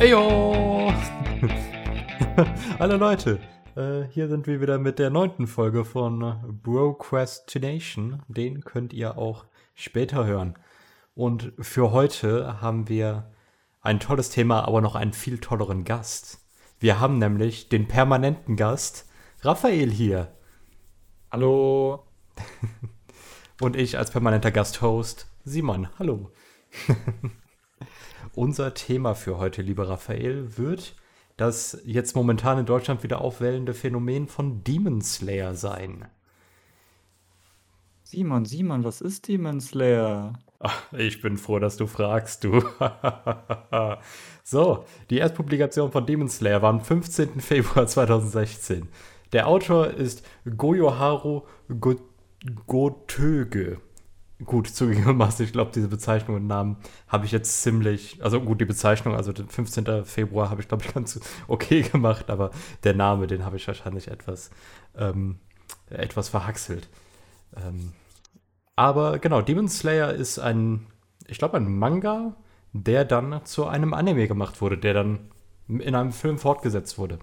Eyo! Hallo Leute, äh, hier sind wir wieder mit der neunten Folge von Procrastination. Den könnt ihr auch später hören. Und für heute haben wir ein tolles Thema, aber noch einen viel tolleren Gast. Wir haben nämlich den permanenten Gast Raphael hier. Hallo. Und ich als permanenter Gasthost Simon. Hallo. Unser Thema für heute, lieber Raphael, wird das jetzt momentan in Deutschland wieder aufwellende Phänomen von Demon Slayer sein. Simon, Simon, was ist Demon Slayer? Ach, ich bin froh, dass du fragst, du. so, die Erstpublikation von Demon Slayer war am 15. Februar 2016. Der Autor ist Goyoharu Gotöge gut, zugegebenermaßen, ich glaube, diese Bezeichnung und Namen habe ich jetzt ziemlich, also gut, die Bezeichnung, also den 15. Februar habe ich, glaube ich, ganz okay gemacht, aber der Name, den habe ich wahrscheinlich etwas, ähm, etwas verhaxelt. Ähm, aber genau, Demon Slayer ist ein, ich glaube, ein Manga, der dann zu einem Anime gemacht wurde, der dann in einem Film fortgesetzt wurde.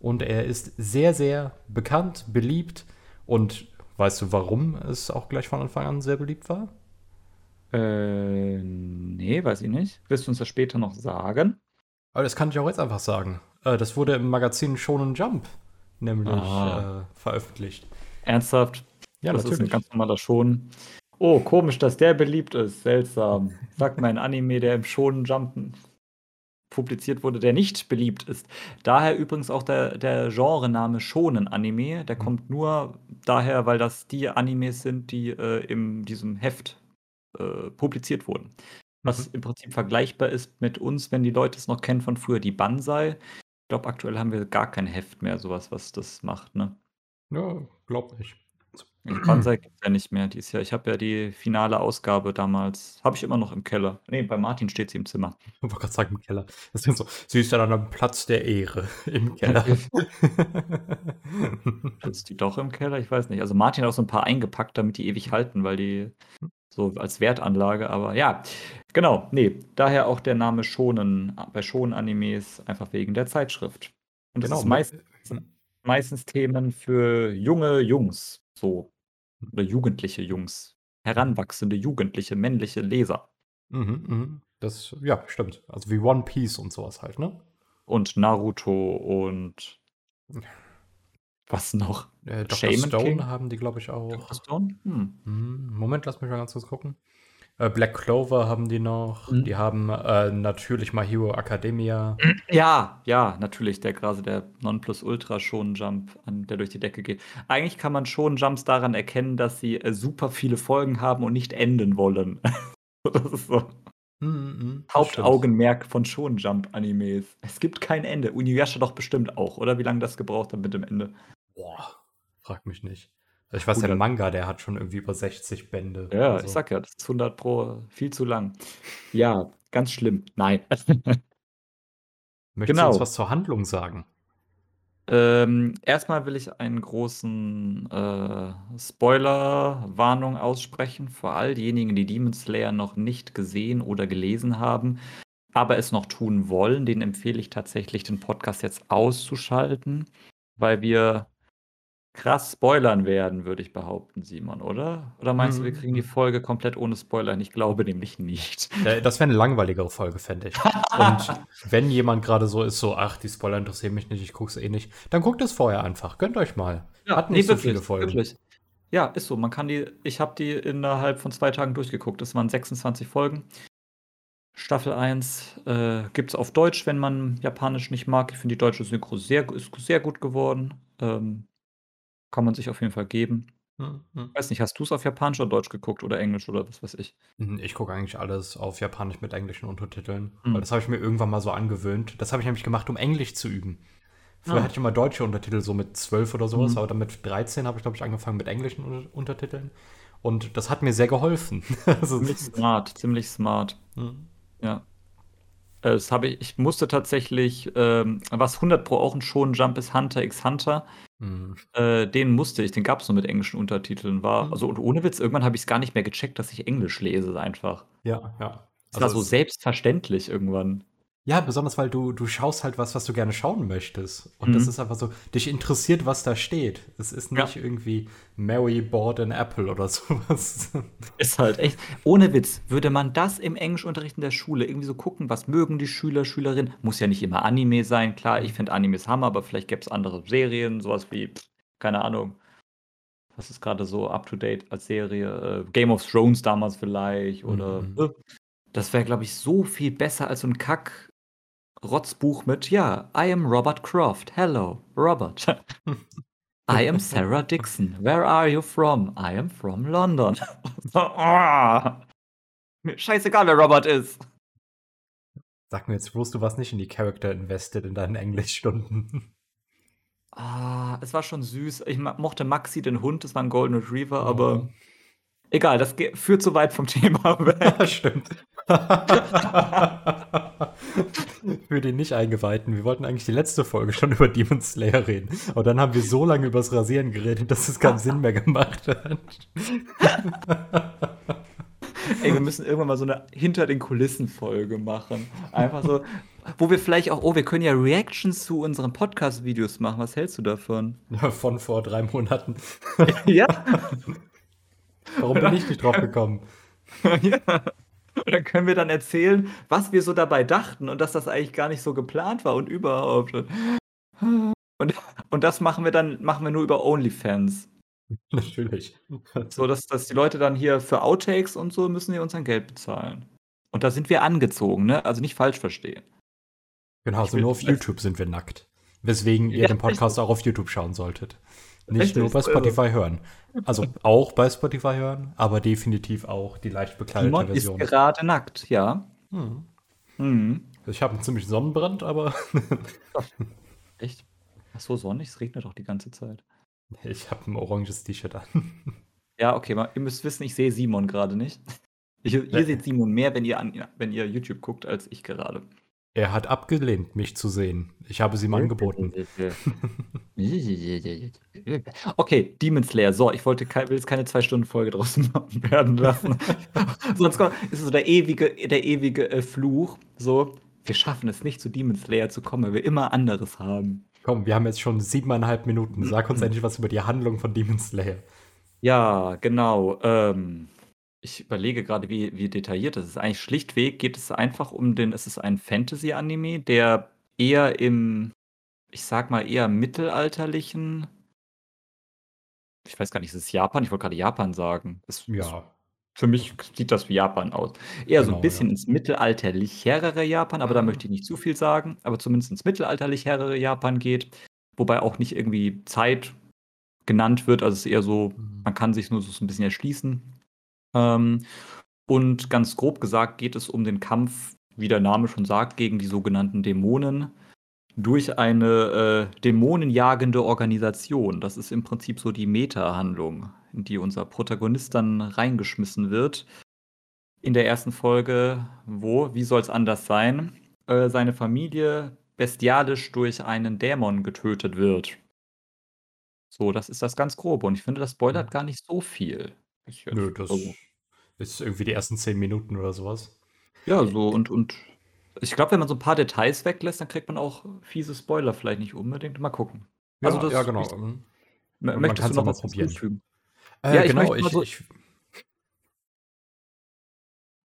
Und er ist sehr, sehr bekannt, beliebt und Weißt du, warum es auch gleich von Anfang an sehr beliebt war? Äh, nee, weiß ich nicht. Willst du uns das später noch sagen? Aber das kann ich auch jetzt einfach sagen. Äh, das wurde im Magazin Shonen Jump nämlich äh, veröffentlicht. Ernsthaft? Ja, das natürlich. ist ein ganz normaler Shonen. Oh, komisch, dass der beliebt ist. Seltsam. Sag mal ein Anime, der im Shonen Jumpen publiziert wurde, der nicht beliebt ist. Daher übrigens auch der, der Genrename Shonen-Anime. Der mhm. kommt nur daher, weil das die Animes sind, die äh, in diesem Heft äh, publiziert wurden. Was mhm. im Prinzip vergleichbar ist mit uns, wenn die Leute es noch kennen von früher, die Banzai. Ich glaube, aktuell haben wir gar kein Heft mehr, sowas, was das macht, ne? Ja, glaub nicht. Banzai gibt es ja nicht mehr dieses Jahr. Ich habe ja die finale Ausgabe damals, habe ich immer noch im Keller. Nee, bei Martin steht sie im Zimmer. Ich wollte gerade sagen, im Keller. Das ist so, sie ist ja dann am Platz der Ehre im Keller. ist die doch im Keller? Ich weiß nicht. Also Martin hat auch so ein paar eingepackt, damit die ewig halten, weil die so als Wertanlage, aber ja, genau, nee, daher auch der Name Schonen, bei Schonen-Animes, einfach wegen der Zeitschrift. Und das genau, ist meistens, meistens Themen für junge Jungs, so oder jugendliche Jungs, heranwachsende jugendliche männliche Leser. Mhm, mhm. Das, ja, stimmt. Also wie One Piece und sowas halt, ne? Und Naruto und was noch? Äh, Dr. Stone King? haben die, glaube ich, auch. Dr. Stone? Hm. Mhm. Moment, lass mich mal ganz kurz gucken. Äh, Black Clover haben die noch. Mhm. Die haben äh, natürlich My Hero Academia. Ja, ja, natürlich. Der gerade der Nonplusultra Shonen Jump, der durch die Decke geht. Eigentlich kann man Shonen Jumps daran erkennen, dass sie äh, super viele Folgen haben und nicht enden wollen. das ist so. Mhm, mhm Hauptaugenmerk von Shonen Jump Animes. Es gibt kein Ende. Uniyasha doch bestimmt auch, oder? Wie lange das gebraucht hat mit dem Ende? Boah, frag mich nicht. Also ich weiß, der Manga, der hat schon irgendwie über 60 Bände. Ja, also. ich sag ja, das ist 100 pro viel zu lang. Ja, ganz schlimm. Nein. Möchtest genau. du uns was zur Handlung sagen? Ähm, erstmal will ich einen großen äh, Spoiler-Warnung aussprechen für all diejenigen, die Demon Slayer noch nicht gesehen oder gelesen haben, aber es noch tun wollen. Den empfehle ich tatsächlich, den Podcast jetzt auszuschalten, weil wir krass spoilern werden, würde ich behaupten, Simon, oder? Oder meinst du, wir kriegen die mhm. Folge komplett ohne Spoiler? Ich glaube nämlich nicht. Das wäre eine langweiligere Folge, fände ich. Und wenn jemand gerade so ist, so, ach, die Spoiler interessieren mich nicht, ich gucke es eh nicht, dann guckt es vorher einfach. Gönnt euch mal. Ja, Hat nicht nee, so wirklich, viele Folgen. Wirklich. Ja, ist so. Man kann die, ich habe die innerhalb von zwei Tagen durchgeguckt. Das waren 26 Folgen. Staffel 1 äh, gibt es auf Deutsch, wenn man Japanisch nicht mag. Ich finde die deutsche Synchro sehr, ist sehr gut geworden. Ähm, kann man sich auf jeden Fall geben. Mhm. Weiß nicht, hast du es auf Japanisch oder Deutsch geguckt oder Englisch oder was weiß ich? Mhm, ich gucke eigentlich alles auf Japanisch mit englischen Untertiteln, mhm. weil das habe ich mir irgendwann mal so angewöhnt. Das habe ich nämlich gemacht, um Englisch zu üben. Früher ah. hatte ich immer deutsche Untertitel, so mit 12 oder sowas, mhm. aber dann mit 13 habe ich, glaube ich, angefangen mit englischen Untertiteln. Und das hat mir sehr geholfen. also, ziemlich smart, ziemlich smart. Mhm. Ja. Das habe ich, ich musste tatsächlich, ähm, was 100 Pro auch ein Shonen Jump ist, Hunter x Hunter. Mhm. Äh, den musste ich, den gab es nur mit englischen Untertiteln. War, mhm. also und ohne Witz, irgendwann habe ich es gar nicht mehr gecheckt, dass ich Englisch lese einfach. Ja, ja. Es also war so selbstverständlich irgendwann. Ja, besonders weil du, du schaust halt was, was du gerne schauen möchtest. Und mhm. das ist einfach so, dich interessiert, was da steht. Es ist nicht ja. irgendwie Mary bought an apple oder sowas. Ist halt echt. Ohne Witz, würde man das im Englischunterricht in der Schule irgendwie so gucken, was mögen die Schüler, Schülerinnen? Muss ja nicht immer Anime sein. Klar, ich finde Animes Hammer, aber vielleicht gäbe es andere Serien, sowas wie, keine Ahnung. Was ist gerade so up to date als Serie? Äh, Game of Thrones damals vielleicht oder. Mhm. Das wäre, glaube ich, so viel besser als so ein Kack Rotzbuch mit, ja, I am Robert Croft. Hello, Robert. I am Sarah Dixon. Where are you from? I am from London. scheißegal, wer Robert ist. Sag mir jetzt, wusst du was nicht in die Character invested in deinen Englischstunden? Ah, es war schon süß. Ich mochte Maxi, den Hund, das war ein Golden Retriever, oh. aber egal, das führt zu weit vom Thema weg. Stimmt. Für den nicht Eingeweihten, wir wollten eigentlich die letzte Folge schon über Demon Slayer reden. Aber dann haben wir so lange über das Rasieren geredet, dass es keinen Sinn mehr gemacht hat. Ey, wir müssen irgendwann mal so eine Hinter den Kulissen Folge machen. Einfach so, wo wir vielleicht auch, oh, wir können ja Reactions zu unseren Podcast-Videos machen. Was hältst du davon? Ja, von vor drei Monaten. ja. Warum bin ich nicht drauf gekommen? ja. Und dann können wir dann erzählen, was wir so dabei dachten und dass das eigentlich gar nicht so geplant war und überhaupt. Und, und das machen wir dann, machen wir nur über OnlyFans. Natürlich. So, dass, dass die Leute dann hier für Outtakes und so müssen die uns dann Geld bezahlen. Und da sind wir angezogen, ne? Also nicht falsch verstehen. Genau, so nur auf YouTube sind wir nackt. Weswegen ihr ja, den Podcast auch auf YouTube schauen solltet. Nicht nur bei Spotify hören. Also auch bei Spotify hören, aber definitiv auch die leicht bekleidete Simon Version. ist gerade nackt, ja. Hm. Hm. Ich habe einen ziemlich Sonnenbrand, aber. Echt? Ach so, sonnig, es regnet doch die ganze Zeit. Ich habe ein oranges T-Shirt an. Ja, okay, ihr müsst wissen, ich sehe Simon gerade nicht. Ich, ihr seht Simon mehr, wenn ihr, an, wenn ihr YouTube guckt, als ich gerade. Er hat abgelehnt, mich zu sehen. Ich habe es ihm angeboten. okay, Demon Slayer. So, ich wollte will jetzt keine zwei Stunden Folge draus werden lassen. Sonst ist es so der ewige, der ewige äh, Fluch. So, wir schaffen es nicht zu Demon Slayer zu kommen, weil wir immer anderes haben. Komm, wir haben jetzt schon siebeneinhalb Minuten. Sag uns endlich was über die Handlung von Demon Slayer. Ja, genau. Ähm, ich überlege gerade, wie wie detailliert das ist. Eigentlich schlichtweg geht es einfach um den es ist ein Fantasy-Anime, der eher im, ich sag mal, eher mittelalterlichen ich weiß gar nicht, ist es Japan? Ich wollte gerade Japan sagen. Es Ja. für mich sieht das wie Japan aus. Eher so ein Genau, bisschen ja. ins mittelalterlichere Japan, aber da möchte ich nicht zu viel sagen, aber zumindest ins mittelalterlichere Japan geht, wobei auch nicht irgendwie Zeit genannt wird. Also, es ist eher so, Mhm. man kann sich nur so ein bisschen erschließen. Ähm, und ganz grob gesagt geht es um den Kampf, wie der Name schon sagt, gegen die sogenannten Dämonen durch eine äh, dämonenjagende Organisation. Das ist im Prinzip so die Meta-Handlung, in die unser Protagonist dann reingeschmissen wird. In der ersten Folge, wo, wie soll es anders sein, äh, seine Familie bestialisch durch einen Dämon getötet wird. So, das ist das ganz grobe. Und ich finde, das spoilert gar nicht so viel. Ich Nö, das also. Ist irgendwie die ersten zehn Minuten oder sowas. Ja, so und, und ich glaube, wenn man so ein paar Details weglässt, dann kriegt man auch fiese Spoiler vielleicht nicht unbedingt. Mal gucken. Ja, also das, ja genau. Ich, mhm. möchtest du noch was probieren? Äh, ja, ich genau. Ich, so ich,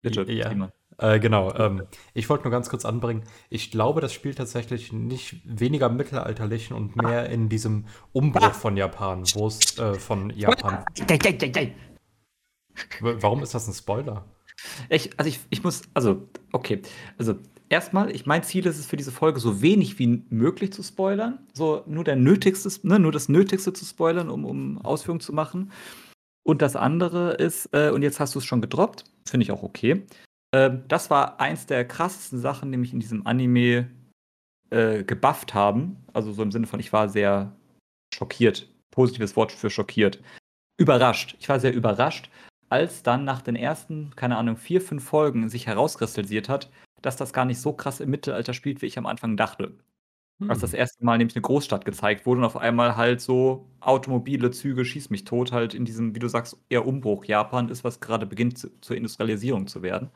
Bitte, ja. Äh, genau. Ähm, ich wollte nur ganz kurz anbringen. Ich glaube, das spielt tatsächlich nicht weniger mittelalterlich und mehr in diesem Umbruch von Japan, wo es äh, von Japan. Warum ist das ein Spoiler? Ich, also ich, ich muss, also, okay. Also erstmal, ich mein Ziel ist es für diese Folge so wenig wie möglich zu spoilern. So nur der Nötigste, ne, nur das Nötigste zu spoilern, um, um Ausführungen zu machen. Und das andere ist, äh, und jetzt hast du es schon gedroppt, finde ich auch okay. Äh, das war eins der krassesten Sachen, nämlich in diesem Anime äh, gebufft haben. Also so im Sinne von, ich war sehr schockiert. Positives Wort für schockiert. Überrascht. Ich war sehr überrascht, als dann nach den ersten, keine Ahnung, vier, fünf Folgen sich herauskristallisiert hat, dass das gar nicht so krass im Mittelalter spielt, wie ich am Anfang dachte. Hm. Als das erste Mal nämlich eine Großstadt gezeigt wurde und auf einmal halt so Automobile, Züge, schieß mich tot, halt in diesem, wie du sagst, eher Umbruch Japan ist, was gerade beginnt zu, zur Industrialisierung zu werden.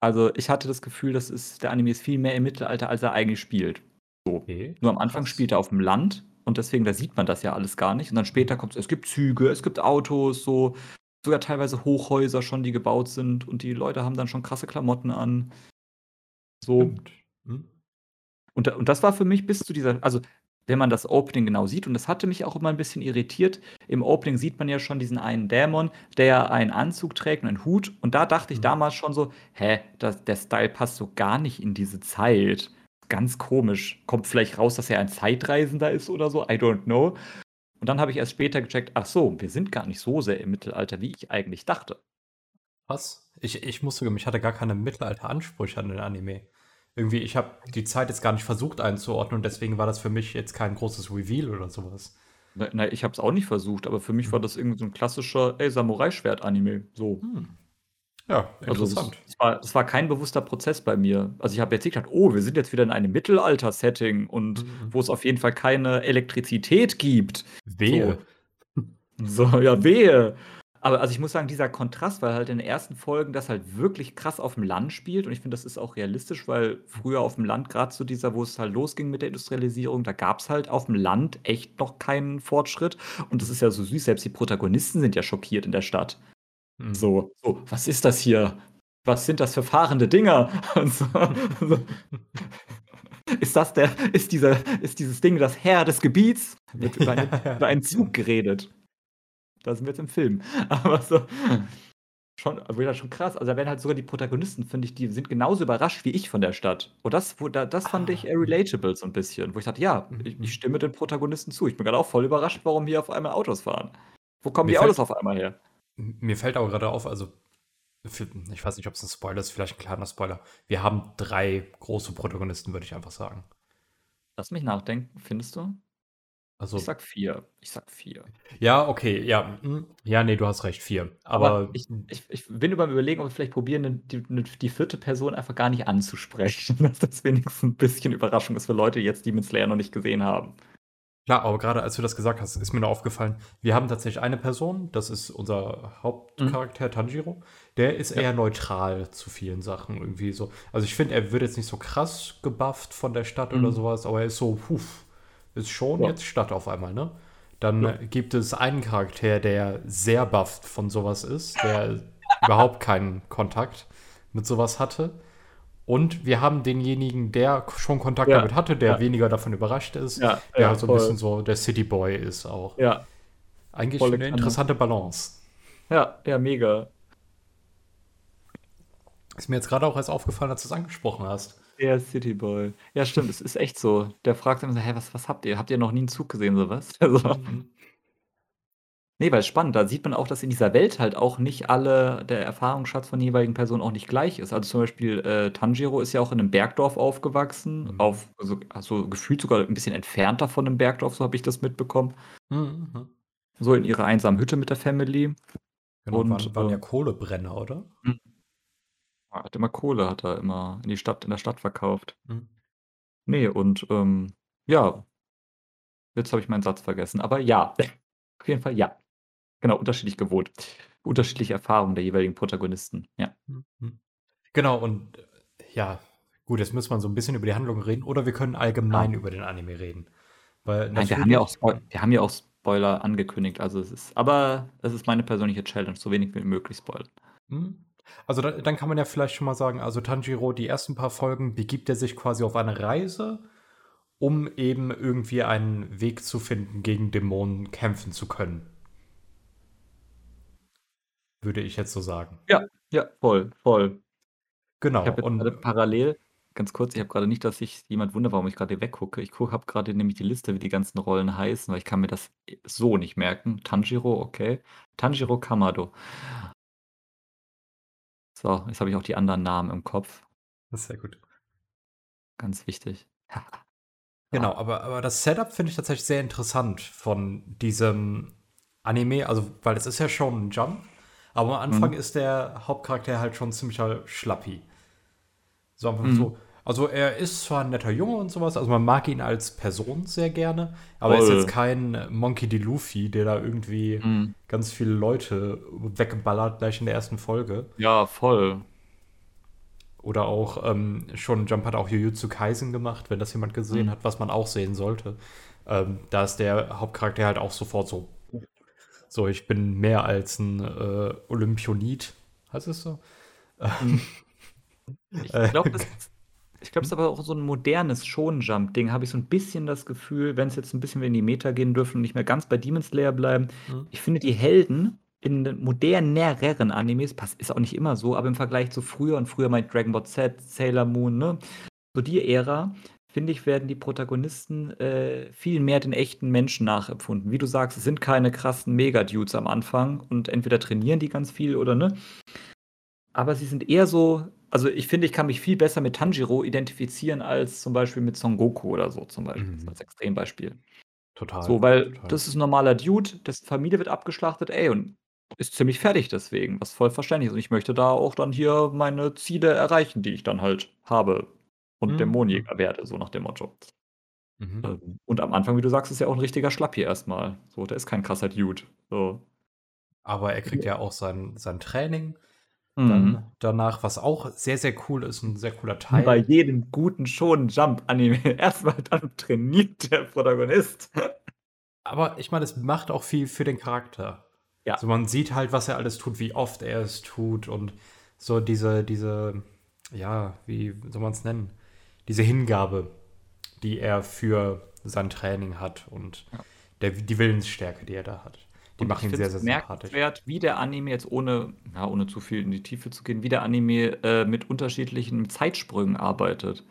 Also, ich hatte das Gefühl, das ist der Anime ist viel mehr im Mittelalter, als er eigentlich spielt. So. Okay, Nur am Anfang spielt er auf dem Land und deswegen, da sieht man das ja alles gar nicht. Und dann später kommt's es gibt Züge, es gibt Autos, so, sogar teilweise Hochhäuser schon, die gebaut sind und die Leute haben dann schon krasse Klamotten an. So. Hm. Und, und das war für mich bis zu dieser, also wenn man das Opening genau sieht, und das hatte mich auch immer ein bisschen irritiert, im Opening sieht man ja schon diesen einen Dämon, der einen Anzug trägt und einen Hut. Und da dachte ich Mhm. damals schon so, hä, das, der Style passt so gar nicht in diese Zeit. Ganz komisch. Kommt vielleicht raus, dass er ein Zeitreisender ist oder so, I don't know. Und dann habe ich erst später gecheckt, ach so, wir sind gar nicht so sehr im Mittelalter, wie ich eigentlich dachte. Was? Ich, ich muss sogar, ich hatte gar keine Mittelalter-Ansprüche an den Anime. Irgendwie, ich habe die Zeit jetzt gar nicht versucht einzuordnen und deswegen war das für mich jetzt kein großes Reveal oder sowas. Na, na, ich habe es auch nicht versucht, aber für mich war das irgendwie so ein klassischer, ey, Samurai-Schwert-Anime. So. Hm. Ja, Also interessant. das, war, das war kein bewusster Prozess bei mir. Also ich habe jetzt nicht gedacht, oh, wir sind jetzt wieder in einem Mittelalter-Setting und Mhm. wo es auf jeden Fall keine Elektrizität gibt. Wehe. So, ja, wehe. Aber also ich muss sagen, dieser Kontrast, weil halt in den ersten Folgen das halt wirklich krass auf dem Land spielt und ich finde, das ist auch realistisch, weil früher auf dem Land, gerade zu dieser, wo es halt losging mit der Industrialisierung, da gab es halt auf dem Land echt noch keinen Fortschritt und das ist ja so süß, selbst die Protagonisten sind ja schockiert in der Stadt. Hm. So, so, was ist das hier? Was sind das für fahrende Dinger? So, so. Ist das der, ist dieser, ist dieses Ding das Herr des Gebiets? Wird über, eine, Ja, ja. über einen Zug geredet. Da sind wir jetzt im Film. Aber so, schon, wieder schon krass. Also da werden halt sogar die Protagonisten, finde ich, die sind genauso überrascht wie ich von der Stadt. Und das, wo, da, das fand ich Ah. äh, relatable so ein bisschen. Wo ich dachte, ja, ich, Mhm. ich stimme den Protagonisten zu. Ich bin gerade auch voll überrascht, warum hier auf einmal Autos fahren. Wo kommen Mir die Autos auf einmal her? Mir fällt auch gerade auf, also ich weiß nicht, ob es ein Spoiler ist, vielleicht ein kleiner Spoiler. Wir haben drei große Protagonisten, würde ich einfach sagen. Lass mich nachdenken, findest du? Also, Ich sag vier. Ich sag vier. ja, okay, ja, hm, ja, nee, du hast recht, vier. Aber, ich, ich, ich bin über Überlegen, ob wir vielleicht probieren, ne- die, ne- die vierte Person einfach gar nicht anzusprechen. Dass das wenigstens ein bisschen Überraschung ist für Leute jetzt, die mit Slayer noch nicht gesehen haben. Klar, aber gerade als du das gesagt hast, ist mir nur aufgefallen, wir haben tatsächlich eine Person, das ist unser Hauptcharakter, Tanjiro, der ist Ja. eher neutral zu vielen Sachen irgendwie so. Also ich finde, er wird jetzt nicht so krass gebufft von der Stadt oder Mhm. sowas, aber er ist so, huf, ist schon Ja. jetzt Stadt auf einmal, ne? Dann Ja. gibt es einen Charakter, der sehr bufft von sowas ist, der überhaupt keinen Kontakt mit sowas hatte. Und wir haben denjenigen, der schon Kontakt Ja. damit hatte, der Ja. weniger davon überrascht ist, Ja, der halt so ein voll. bisschen so der City Boy ist auch. Ja, Eigentlich volle eine Kanne. interessante Balance. ja, ja, mega. Ist mir jetzt gerade auch erst aufgefallen, als du es angesprochen hast. Der Cityboy. Ja, stimmt, es ist echt so. Der fragt dann so, hä, was, was habt ihr? Habt ihr noch nie einen Zug gesehen, sowas? Also, Mhm. Nee, weil spannend, da sieht man auch, dass in dieser Welt halt auch nicht alle, der Erfahrungsschatz von jeweiligen Personen auch nicht gleich ist. Also zum Beispiel äh, Tanjiro ist ja auch in einem Bergdorf aufgewachsen, Mhm. auf, also, also gefühlt sogar ein bisschen entfernter von einem Bergdorf, so habe ich das mitbekommen. Mhm. mhm. So in ihrer einsamen Hütte mit der Family. Genau, Und, waren, waren ja äh, Kohlebrenner, oder? Er Hat immer Kohle, hat er immer in die Stadt, in der Stadt verkauft. Mhm. Nee, und ähm, ja, jetzt habe ich meinen Satz vergessen. Aber ja, auf jeden Fall ja. Genau, unterschiedlich gewohnt. Unterschiedliche Erfahrungen der jeweiligen Protagonisten. Ja. Mhm. Genau, und äh, ja, gut, jetzt muss man so ein bisschen über die Handlung reden oder wir können allgemein Ja. über den Anime reden. Weil Nein, wir haben ja auch Spoil wir haben ja auch Spoiler angekündigt. Also es ist, aber es ist meine persönliche Challenge, so wenig wie möglich spoilern. Mhm. Also da, dann kann man ja vielleicht schon mal sagen, also Tanjiro, die ersten paar Folgen begibt er sich quasi auf eine Reise, um eben irgendwie einen Weg zu finden, gegen Dämonen kämpfen zu können. Würde ich jetzt so sagen. Ja, voll, voll. Genau. Ich habe jetzt Und gerade parallel, ganz kurz, ich habe gerade nicht, dass sich jemand wundert, warum ich gerade weggucke. Ich habe gerade nämlich die Liste, wie die ganzen Rollen heißen, weil ich kann mir das so nicht merken. Tanjiro, okay. Tanjiro Kamado. So, jetzt habe ich auch die anderen Namen im Kopf. das ist sehr gut. Ganz wichtig. Genau, aber, aber das Setup finde ich tatsächlich sehr interessant von diesem Anime, also weil es ist ja schon ein Jump, aber am Anfang Mhm. ist der Hauptcharakter halt schon ziemlicher Schlappi. So einfach Mhm. so. Also er ist zwar ein netter Junge und sowas, also man mag ihn als Person sehr gerne, aber er ist jetzt kein Monkey D. Luffy, der da irgendwie Mhm. ganz viele Leute weggeballert gleich in der ersten Folge. Ja, voll. Oder auch ähm, schon Jump hat auch Jujutsu Kaisen gemacht, wenn das jemand gesehen mhm. hat, was man auch sehen sollte. Ähm, da ist der Hauptcharakter halt auch sofort so, so ich bin mehr als ein äh, Olympionid, heißt es so? Mhm. ich glaube, das ich glaube, es ist aber auch so ein modernes Shonen-Jump-Ding, habe ich so ein bisschen das Gefühl, wenn es jetzt ein bisschen in die Meta gehen dürfen und nicht mehr ganz bei Demon Slayer bleiben. Mhm. Ich finde, die Helden in moderneren Animes, ist auch nicht immer so, aber im Vergleich zu früher und früher meint Dragon Ball Z, Sailor Moon, ne? So die Ära, finde ich, werden die Protagonisten äh, viel mehr den echten Menschen nachempfunden. Wie du sagst, es sind keine krassen Mega-Dudes am Anfang und entweder trainieren die ganz viel oder ne. Aber sie sind eher so also ich finde, ich kann mich viel besser mit Tanjiro identifizieren als zum Beispiel mit Son Goku oder so zum Beispiel, mhm. als Extrembeispiel. Total. So, weil total. das ist ein normaler Dude, dessen Familie wird abgeschlachtet, ey, und ist ziemlich fertig deswegen, was voll verständlich ist. Und ich möchte da auch dann hier meine Ziele erreichen, die ich dann halt habe und mhm. Dämonenjäger werde, so nach dem Motto. Mhm. Ähm, und am Anfang, wie du sagst, ist ja auch ein richtiger Schlappi erstmal. So, der ist kein krasser Dude. So. Aber er kriegt ja auch sein, sein Training dann mhm. danach, was auch sehr, sehr cool ist, ein sehr cooler Teil. Bei jedem guten Shonen-Jump-Anime erstmal dann trainiert der Protagonist. Aber ich meine, es macht auch viel für den Charakter. Ja. Also man sieht halt, was er alles tut, wie oft er es tut und so diese, diese, ja, wie soll man es nennen? Diese Hingabe, die er für sein Training hat und ja. der, die Willensstärke, die er da hat. Die und machen ihn sehr, sehr sympathisch. Wert, wie der Anime jetzt ohne, ja, ohne zu viel in die Tiefe zu gehen, wie der Anime äh, mit unterschiedlichen Zeitsprüngen arbeitet.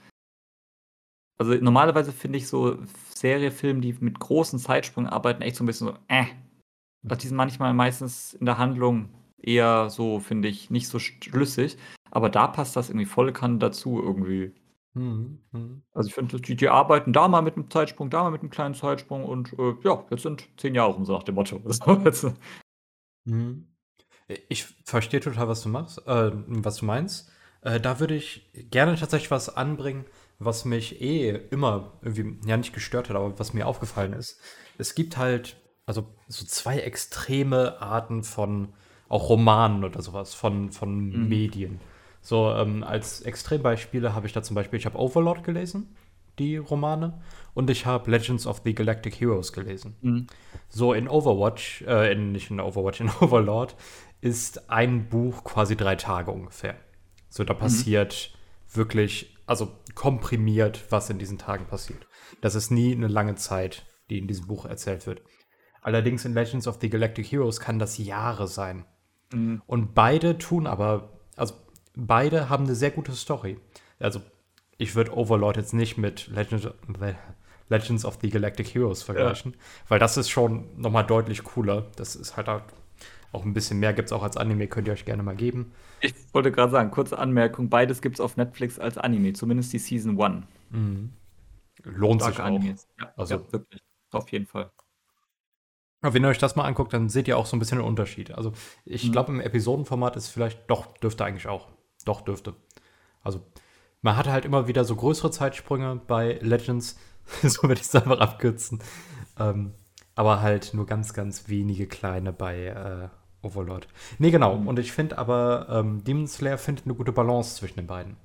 Also normalerweise finde ich so Seriefilme, die mit großen Zeitsprüngen arbeiten, echt so ein bisschen so, äh. Die sind manchmal meistens in der Handlung eher so, finde ich, nicht so schlüssig. Aber da passt das irgendwie voll kann dazu irgendwie. Mhm, mhm. Also ich finde, die, die arbeiten da mal mit einem Zeitsprung, da mal mit einem kleinen Zeitsprung und äh, ja, jetzt sind zehn Jahre rum, so nach dem Motto. Mhm. Ich verstehe total, was du machst, äh, was du meinst. Äh, da würde ich gerne tatsächlich was anbringen, was mich eh immer irgendwie, ja nicht gestört hat, aber was mir aufgefallen ist. Es gibt halt, also so zwei extreme Arten von auch Romanen oder sowas, von, von mhm. Medien. So, ähm, als Extrembeispiele habe ich da zum Beispiel, ich habe Overlord gelesen, die Romane, und ich habe Legends of the Galactic Heroes gelesen. Mhm. So, in Overwatch, äh, in, nicht in Overwatch, in Overlord ist ein Buch quasi drei Tage ungefähr. So, da mhm. passiert mhm. wirklich, also komprimiert, was in diesen Tagen passiert. Das ist nie eine lange Zeit, die in diesem Buch erzählt wird. Allerdings in Legends of the Galactic Heroes kann das Jahre sein. Mhm. Und beide tun aber, also beide haben eine sehr gute Story. Also, ich würde Overlord jetzt nicht mit Legend, Legends of the Galactic Heroes vergleichen, ja. weil das ist schon nochmal deutlich cooler. Das ist halt auch ein bisschen mehr, gibt es auch als Anime, könnt ihr euch gerne mal geben. Ich wollte gerade sagen, kurze Anmerkung: beides gibt es auf Netflix als Anime, zumindest die Season 1. Mhm. Lohnt Stark sich auch. Animes. Ja, also, ja, wirklich. Auf jeden Fall. Wenn ihr euch das mal anguckt, dann seht ihr auch so ein bisschen den Unterschied. Also, ich mhm. glaube, im Episodenformat ist vielleicht, doch, dürfte eigentlich auch. Doch, dürfte. Also, man hat halt immer wieder so größere Zeitsprünge bei Legends. so würde ich es einfach abkürzen. Ähm, aber halt nur ganz, ganz wenige kleine bei äh, Overlord. Nee, genau. Mhm. Und ich finde aber, ähm, Demon Slayer findet eine gute Balance zwischen den beiden.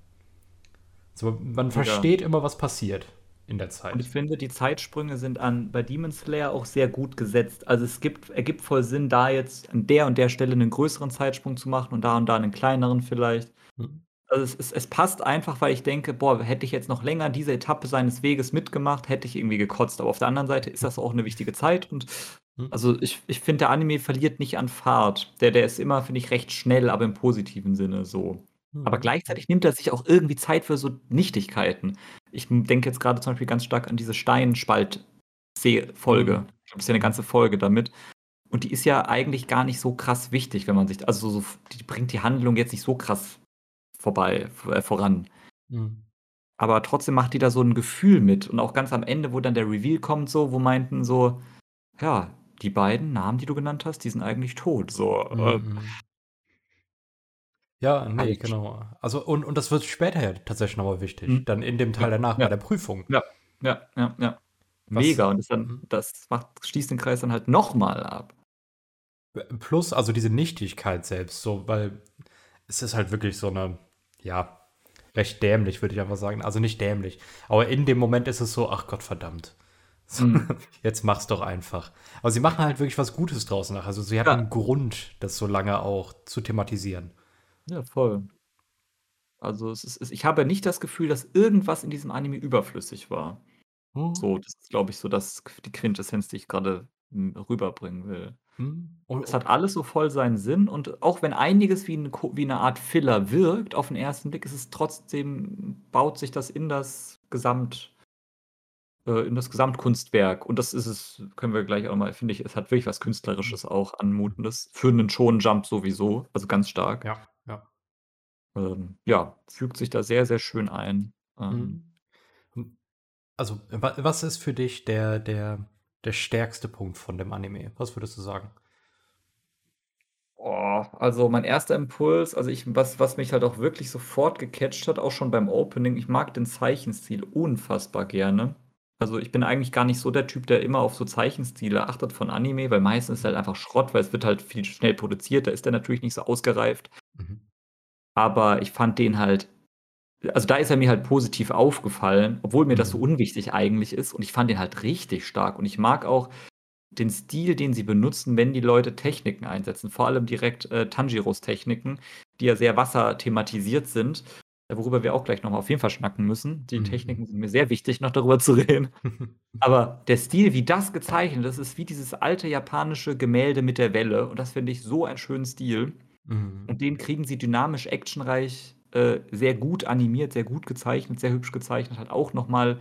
So, man ja. versteht immer, was passiert in der Zeit. Und ich finde, die Zeitsprünge sind an, bei Demon Slayer auch sehr gut gesetzt. Also es gibt, ergibt voll Sinn, da jetzt an der und der Stelle einen größeren Zeitsprung zu machen und da und da einen kleineren vielleicht. Mhm. Also es, es, es, passt einfach, weil ich denke, boah, hätte ich jetzt noch länger diese Etappe seines Weges mitgemacht, hätte ich irgendwie gekotzt. Aber auf der anderen Seite ist das auch eine wichtige Zeit. Und mhm. also ich, ich finde, der Anime verliert nicht an Fahrt. Der, der ist immer, finde ich, recht schnell, aber im positiven Sinne so. Mhm. Aber gleichzeitig nimmt er sich auch irgendwie Zeit für so Nichtigkeiten. Ich denke jetzt gerade zum Beispiel ganz stark an diese Steinspalt-Folge. Mhm. Das ist ja eine ganze Folge damit. Und die ist ja eigentlich gar nicht so krass wichtig, wenn man sich, also so, die bringt die Handlung jetzt nicht so krass vorbei, äh, voran. Mhm. Aber trotzdem macht die da so ein Gefühl mit. Und auch ganz am Ende, wo dann der Reveal kommt, so, wo meinten so, ja, die beiden Namen, die du genannt hast, die sind eigentlich tot. So. Mhm. Ja, nee, halt. genau. Also, und, und das wird später ja tatsächlich nochmal wichtig. Mhm. Dann in dem Teil danach ja. bei der Prüfung. Ja, ja, ja, ja. Mega. Und das, dann, mhm. das macht, schließt den Kreis dann halt nochmal ab. Plus, also diese Nichtigkeit selbst, so, weil es ist halt wirklich so eine, ja, recht dämlich, würde ich einfach sagen. Also nicht dämlich. Aber in dem Moment ist es so, ach Gott verdammt. So, mhm. Jetzt mach's doch einfach. Aber sie machen halt wirklich was Gutes draus nach. Also sie haben ja. einen Grund, das so lange auch zu thematisieren. Ja, voll. Also es ist, ich habe nicht das Gefühl, dass irgendwas in diesem Anime überflüssig war. Hm. So, das ist, glaube ich, so das, die Quintessenz, die ich gerade hm, rüberbringen will. Hm. Und, es hat alles so voll seinen Sinn und auch wenn einiges wie, ein, wie eine Art Filler wirkt, auf den ersten Blick, ist es trotzdem, baut sich das in das Gesamt, äh, in das Gesamtkunstwerk. Und das ist es, können wir gleich auch mal, finde ich, es hat wirklich was Künstlerisches auch anmutendes. Für einen Shonen Jump sowieso, also ganz stark. Ja, ja. Ähm, ja, fügt sich da sehr, sehr schön ein. Ähm, hm. Also, was ist für dich der, der, der stärkste Punkt von dem Anime? Was würdest du sagen? Oh, also mein erster Impuls, also ich, was, was mich halt auch wirklich sofort gecatcht hat, auch schon beim Opening, ich mag den Zeichenstil unfassbar gerne. Also ich bin eigentlich gar nicht so der Typ, der immer auf so Zeichenstile achtet von Anime, weil meistens ist halt einfach Schrott, weil es wird halt viel schnell produziert, da ist der natürlich nicht so ausgereift. Mhm. Aber ich fand den halt, also da ist er mir halt positiv aufgefallen, obwohl mir das so mhm. unwichtig eigentlich ist. Und ich fand den halt richtig stark. Und ich mag auch den Stil, den sie benutzen, wenn die Leute Techniken einsetzen. Vor allem direkt äh, Tanjiros Techniken, die ja sehr wasserthematisiert sind, äh, worüber wir auch gleich nochmal auf jeden Fall schnacken müssen. Die mhm. Techniken sind mir sehr wichtig, noch darüber zu reden. Aber der Stil, wie das gezeichnet ist, ist wie dieses alte japanische Gemälde mit der Welle. Und das finde ich so einen schönen Stil. Mhm. Und den kriegen sie dynamisch, actionreich, äh, sehr gut animiert, sehr gut gezeichnet, sehr hübsch gezeichnet, hat auch nochmal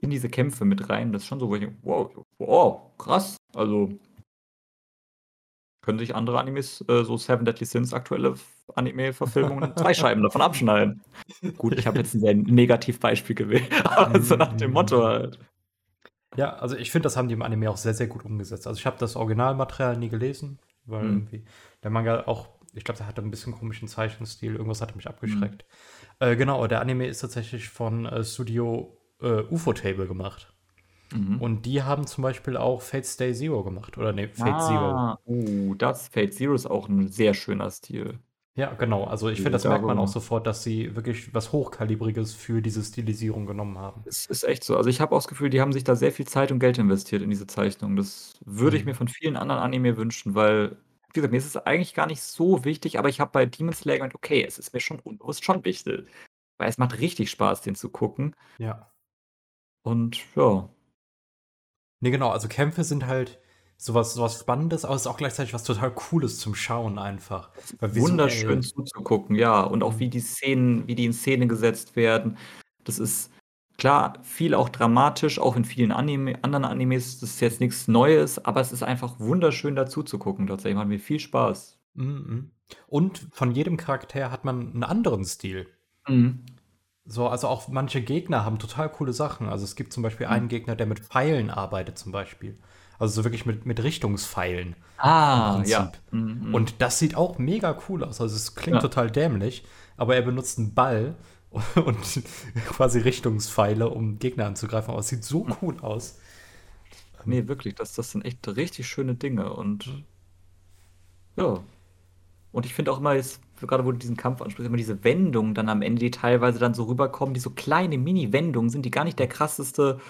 in diese Kämpfe mit rein. Das ist schon so, wo ich denke, wow, wow, krass. Also können sich andere Animes, äh, so Seven Deadly Sins, aktuelle Anime-Verfilmungen, zwei Scheiben davon abschneiden. Gut, ich habe jetzt ein sehr Negativbeispiel gewählt, aber so nach dem Motto halt. Ja, also ich finde, das haben die im Anime auch sehr, sehr gut umgesetzt. Also ich habe das Originalmaterial nie gelesen, weil mhm. irgendwie der Manga auch ich glaube, der hatte ein bisschen komischen Zeichenstil. Irgendwas hatte mich abgeschreckt. Mhm. Äh, genau, der Anime ist tatsächlich von äh, Studio äh, UFO Table gemacht. Mhm. Und die haben zum Beispiel auch Fate Stay Zero gemacht. Oder ne, Fate ah, Zero. Uh, das Fate Zero ist auch ein sehr schöner Stil. Ja, genau. Also ich finde, das merkt man auch sofort, dass sie wirklich was Hochkalibriges für diese Stilisierung genommen haben. Es ist echt so. Also ich habe auch das Gefühl, die haben sich da sehr viel Zeit und Geld investiert in diese Zeichnung. Das würde ich mhm. mir von vielen anderen Anime wünschen, weil wie gesagt, mir ist es eigentlich gar nicht so wichtig, aber ich habe bei Demon Slayer gemeint, okay, es ist mir schon unbewusst schon wichtig. Weil es macht richtig Spaß, den zu gucken. Ja. Und ja. Nee, genau, also Kämpfe sind halt sowas, sowas Spannendes, aber es ist auch gleichzeitig was total Cooles zum Schauen einfach. Wunderschön zuzugucken, ja. Und auch wie die Szenen, wie die in Szene gesetzt werden. Das ist Klar, viel auch dramatisch, auch in vielen Anime, anderen Animes. Das ist jetzt nichts Neues, aber es ist einfach wunderschön dazu zu gucken. Tatsächlich macht mir viel Spaß. Mhm. Und von jedem Charakter hat man einen anderen Stil. Mhm. So, also auch manche Gegner haben total coole Sachen. Also es gibt zum Beispiel mhm. einen Gegner, der mit Pfeilen arbeitet, zum Beispiel. Also so wirklich mit, mit Richtungspfeilen. Ah, ja. Mhm. Und das sieht auch mega cool aus. Also es klingt ja. total dämlich, aber er benutzt einen Ball und quasi Richtungspfeile, um Gegner anzugreifen. Aber es sieht so hm. cool aus. Nee, wirklich, das, das sind echt richtig schöne Dinge. Und ja. Und ich finde auch immer, jetzt, gerade wo du diesen Kampf ansprichst, immer diese Wendungen dann am Ende, die teilweise dann so rüberkommen, die so kleine Mini-Wendungen sind, die gar nicht der krasseste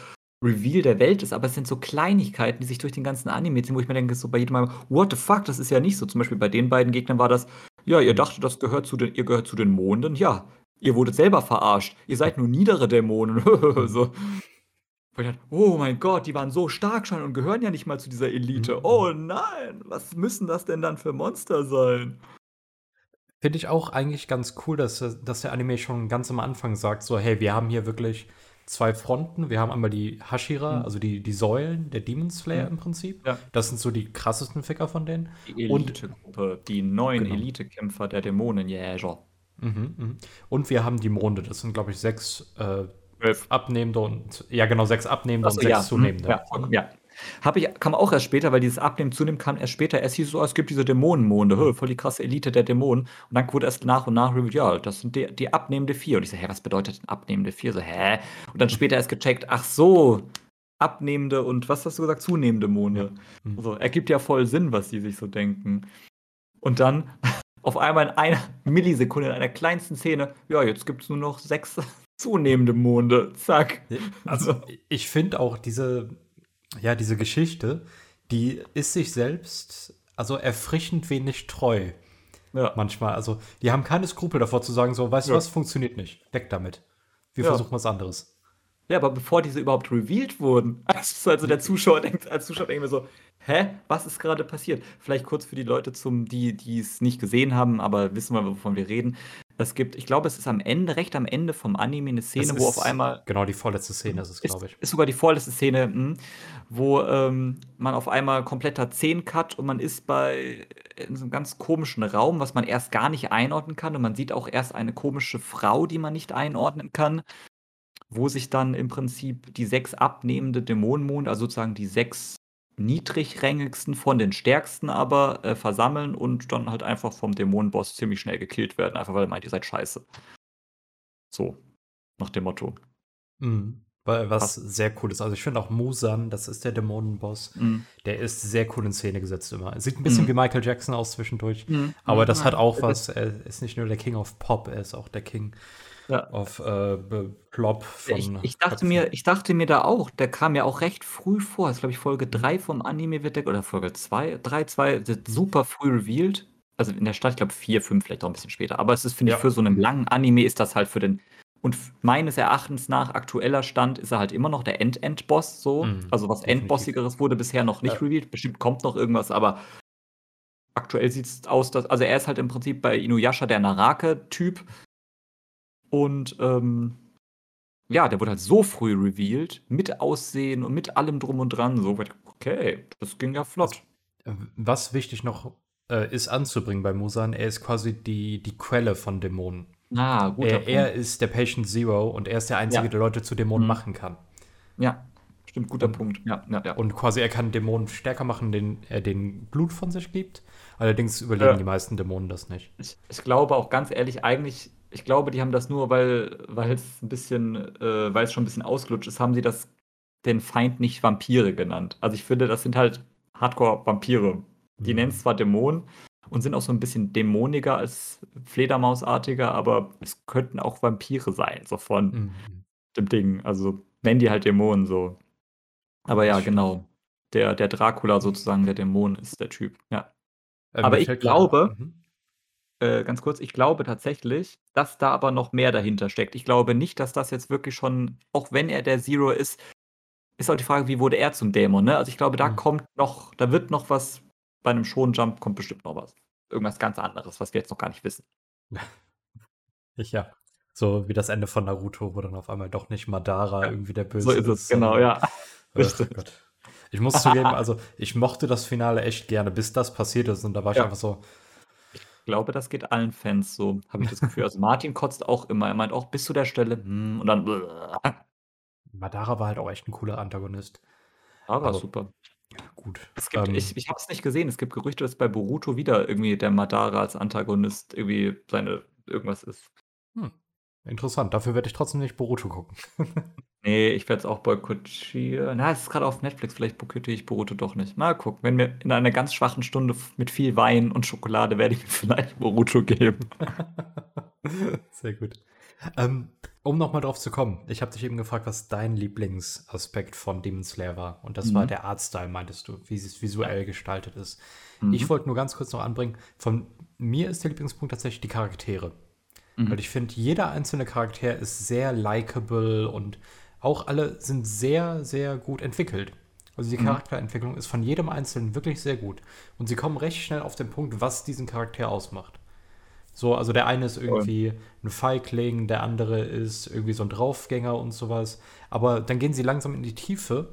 Reveal der Welt ist, aber es sind so Kleinigkeiten, die sich durch den ganzen Anime ziehen, wo ich mir denke, so bei jedem Mal, what the fuck, das ist ja nicht so. Zum Beispiel bei den beiden Gegnern war das, ja, ihr dachtet, das gehört zu den, ihr gehört zu den Monden, ja, ihr wurdet selber verarscht. Ihr seid nur niedere Dämonen. so. oh mein Gott, die waren so stark schon und gehören ja nicht mal zu dieser Elite. Mhm. Oh nein, was müssen das denn dann für Monster sein? Finde ich auch eigentlich ganz cool, dass, dass der Anime schon ganz am Anfang sagt, so, hey, wir haben hier wirklich zwei Fronten. Wir haben einmal die Hashira, mhm. also die, die Säulen der Demon Slayer mhm. im Prinzip. Ja. Das sind so die krassesten Ficker von denen. Die Elite-Gruppe, die neuen genau. Elite-Kämpfer der Dämonenjäger. Mhm, mh. Und wir haben die Monde. Das sind, glaube ich, sechs äh, abnehmende und ja, genau, sechs abnehmende so, und sechs ja. zunehmende. Ja, ja. Hab ich, kam auch erst später, weil dieses Abnehmen, Zunehmen kam erst später. Es hieß so, es gibt diese Dämonenmonde, mhm. voll die krasse Elite der Dämonen. Und dann wurde erst nach und nach revealed, ja, das sind die, die abnehmende vier. Und ich so, hä, was bedeutet denn abnehmende vier? So, hä? Und dann später erst gecheckt, ach so, abnehmende und was hast du gesagt, zunehmende Monde. Mhm. So, ergibt ja voll Sinn, was die sich so denken. Und dann auf einmal in einer Millisekunde, in einer kleinsten Szene, ja, jetzt gibt es nur noch sechs zunehmende Monde. Zack. Also, ich finde auch diese, ja, diese Geschichte, die ist sich selbst, also erfrischend wenig treu. Ja. Manchmal. Also, die haben keine Skrupel davor zu sagen, so, weißt ja. du was, funktioniert nicht. Weg damit. Wir ja. versuchen was anderes. Ja, aber bevor diese überhaupt revealed wurden, also, also der Zuschauer denkt, als Zuschauer denkt mir so, hä, was ist gerade passiert? Vielleicht kurz für die Leute zum, die, die es nicht gesehen haben, aber wissen wir, wovon wir reden. Es gibt, ich glaube, es ist am Ende, recht am Ende vom Anime eine Szene, wo auf einmal. Genau, die vorletzte Szene ist es, glaube ich. Ist sogar die vorletzte Szene, mh, hm, wo ähm, man auf einmal kompletter 10-Cut und man ist bei in so einem ganz komischen Raum, was man erst gar nicht einordnen kann. Und man sieht auch erst eine komische Frau, die man nicht einordnen kann, wo sich dann im Prinzip die sechs abnehmende Dämonenmond, also sozusagen die sechs niedrigrangigsten von den stärksten aber äh, versammeln und dann halt einfach vom Dämonenboss ziemlich schnell gekillt werden, einfach weil er meint, ihr seid scheiße. So, nach dem Motto. Mhm. Was Was? sehr cool ist. Also ich finde auch Musan, das ist der Dämonenboss, Mhm. der ist sehr cool in Szene gesetzt immer. Sieht ein bisschen Mhm. wie Michael Jackson aus zwischendurch, Mhm. aber das hat auch was. Er ist nicht nur der King of Pop, er ist auch der King ja. auf äh, Plop von. Ich, ich dachte mir, ich dachte mir da auch, der kam ja auch recht früh vor. Das ist, glaube ich, Folge 3 vom Anime wird der, oder Folge 2, 3, 2, super früh revealed. Also in der Stadt, ich glaube 4, 5, vielleicht auch ein bisschen später. Aber es ist, finde ja. ich, für so einen langen Anime ist das halt für den. Und meines Erachtens nach aktueller Stand ist er halt immer noch der End-End-Boss so. Mhm, also was Endbossigeres wurde bisher noch nicht ja. revealed. Bestimmt kommt noch irgendwas, aber aktuell sieht es aus, dass. Also er ist halt im Prinzip bei Inuyasha der Narake-Typ. Und ähm, ja, der wurde halt so früh revealed, mit Aussehen und mit allem drum und dran. So, okay, das ging ja flott. Was wichtig noch äh, ist anzubringen bei Musan, er ist quasi die, die Quelle von Dämonen. Ah, gut. Er, er, ist der Patient Zero und er ist der Einzige, ja. der Leute zu Dämonen mhm. machen kann. Ja, stimmt, guter und, Punkt. Ja, ja, ja. Und quasi er kann Dämonen stärker machen, indem er den Blut von sich gibt. Allerdings überleben ja. die meisten Dämonen das nicht. Ich, ich glaube auch ganz ehrlich, eigentlich ich glaube, die haben das nur, weil weil es ein bisschen, äh, weil es schon ein bisschen ausgelutscht ist, haben sie das den Feind nicht Vampire genannt. Also ich finde, das sind halt Hardcore-Vampire. Die mhm. nennen es zwar Dämonen und sind auch so ein bisschen dämoniger als Fledermausartiger, aber es könnten auch Vampire sein, so von mhm. dem Ding. Also nennen die halt Dämonen so. Aber ja, genau. Der, der Dracula sozusagen, der Dämon ist der Typ, ja. Ähm, aber ich glaube, mhm. Äh, ganz kurz, ich glaube tatsächlich, dass da aber noch mehr dahinter steckt. Ich glaube nicht, dass das jetzt wirklich schon, auch wenn er der Zero ist, ist auch die Frage, wie wurde er zum Dämon, ne? Also ich glaube, da mhm. kommt noch, da wird noch was, bei einem Shonen-Jump kommt bestimmt noch was. Irgendwas ganz anderes, was wir jetzt noch gar nicht wissen. Ich ja. So wie das Ende von Naruto, wo dann auf einmal doch nicht Madara ja. irgendwie der Böse ist. So ist es, genau, ja. Richtig. Gott. Ich muss zugeben, also ich mochte das Finale echt gerne, bis das passiert ist und da war ich ja. einfach so, glaube, das geht allen Fans so, habe ich das Gefühl. Also Martin kotzt auch immer. Er meint auch bis zu der Stelle, hm, und dann. Madara war halt auch echt ein cooler Antagonist. Aber also, super. Gut. Es gibt, ähm, ich ich habe es nicht gesehen. Es gibt Gerüchte, dass bei Boruto wieder irgendwie der Madara als Antagonist irgendwie seine irgendwas ist. Hm. Interessant. Dafür werde ich trotzdem nicht Boruto gucken. Nee, ich werde es auch boykottieren. Na, es ist gerade auf Netflix, vielleicht boykottiere ich Boruto doch nicht. Mal gucken. Wenn mir in einer ganz schwachen Stunde mit viel Wein und Schokolade werde ich mir vielleicht Boruto geben. Sehr gut. Ähm, um nochmal drauf zu kommen, ich habe dich eben gefragt, was dein Lieblingsaspekt von Demon Slayer war. Und das mhm. war der Artstyle, meintest du, wie es visuell gestaltet ist. Mhm. Ich wollte nur ganz kurz noch anbringen, von mir ist der Lieblingspunkt tatsächlich die Charaktere. Mhm. Weil ich finde, jeder einzelne Charakter ist sehr likable und auch alle sind sehr, sehr gut entwickelt. Also die mhm. Charakterentwicklung ist von jedem Einzelnen wirklich sehr gut. Und sie kommen recht schnell auf den Punkt, was diesen Charakter ausmacht. So, also der eine ist irgendwie ein Feigling, der andere ist irgendwie so ein Draufgänger und sowas. Aber dann gehen sie langsam in die Tiefe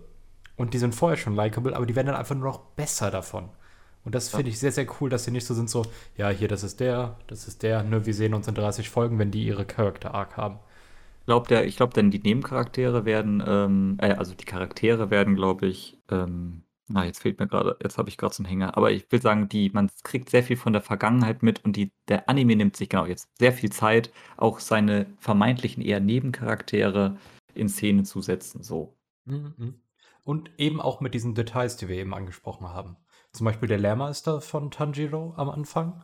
und die sind vorher schon likable, aber die werden dann einfach nur noch besser davon. Und das finde ich sehr, sehr cool, dass sie nicht so sind, so, ja, hier, das ist der, das ist der, ne, wir sehen uns in 30 Folgen, wenn die ihre Character-Arc haben glaube, der, ich glaube, denn die Nebencharaktere werden, ähm, äh, also die Charaktere werden, glaube ich, ähm, na, jetzt fehlt mir gerade, jetzt habe ich gerade so einen Hänger. Aber ich will sagen, die, man kriegt sehr viel von der Vergangenheit mit und die, der Anime nimmt sich genau jetzt sehr viel Zeit, auch seine vermeintlichen eher Nebencharaktere in Szene zu setzen. So. Mhm. Und eben auch mit diesen Details, die wir eben angesprochen haben. Zum Beispiel der Lehrmeister von Tanjiro am Anfang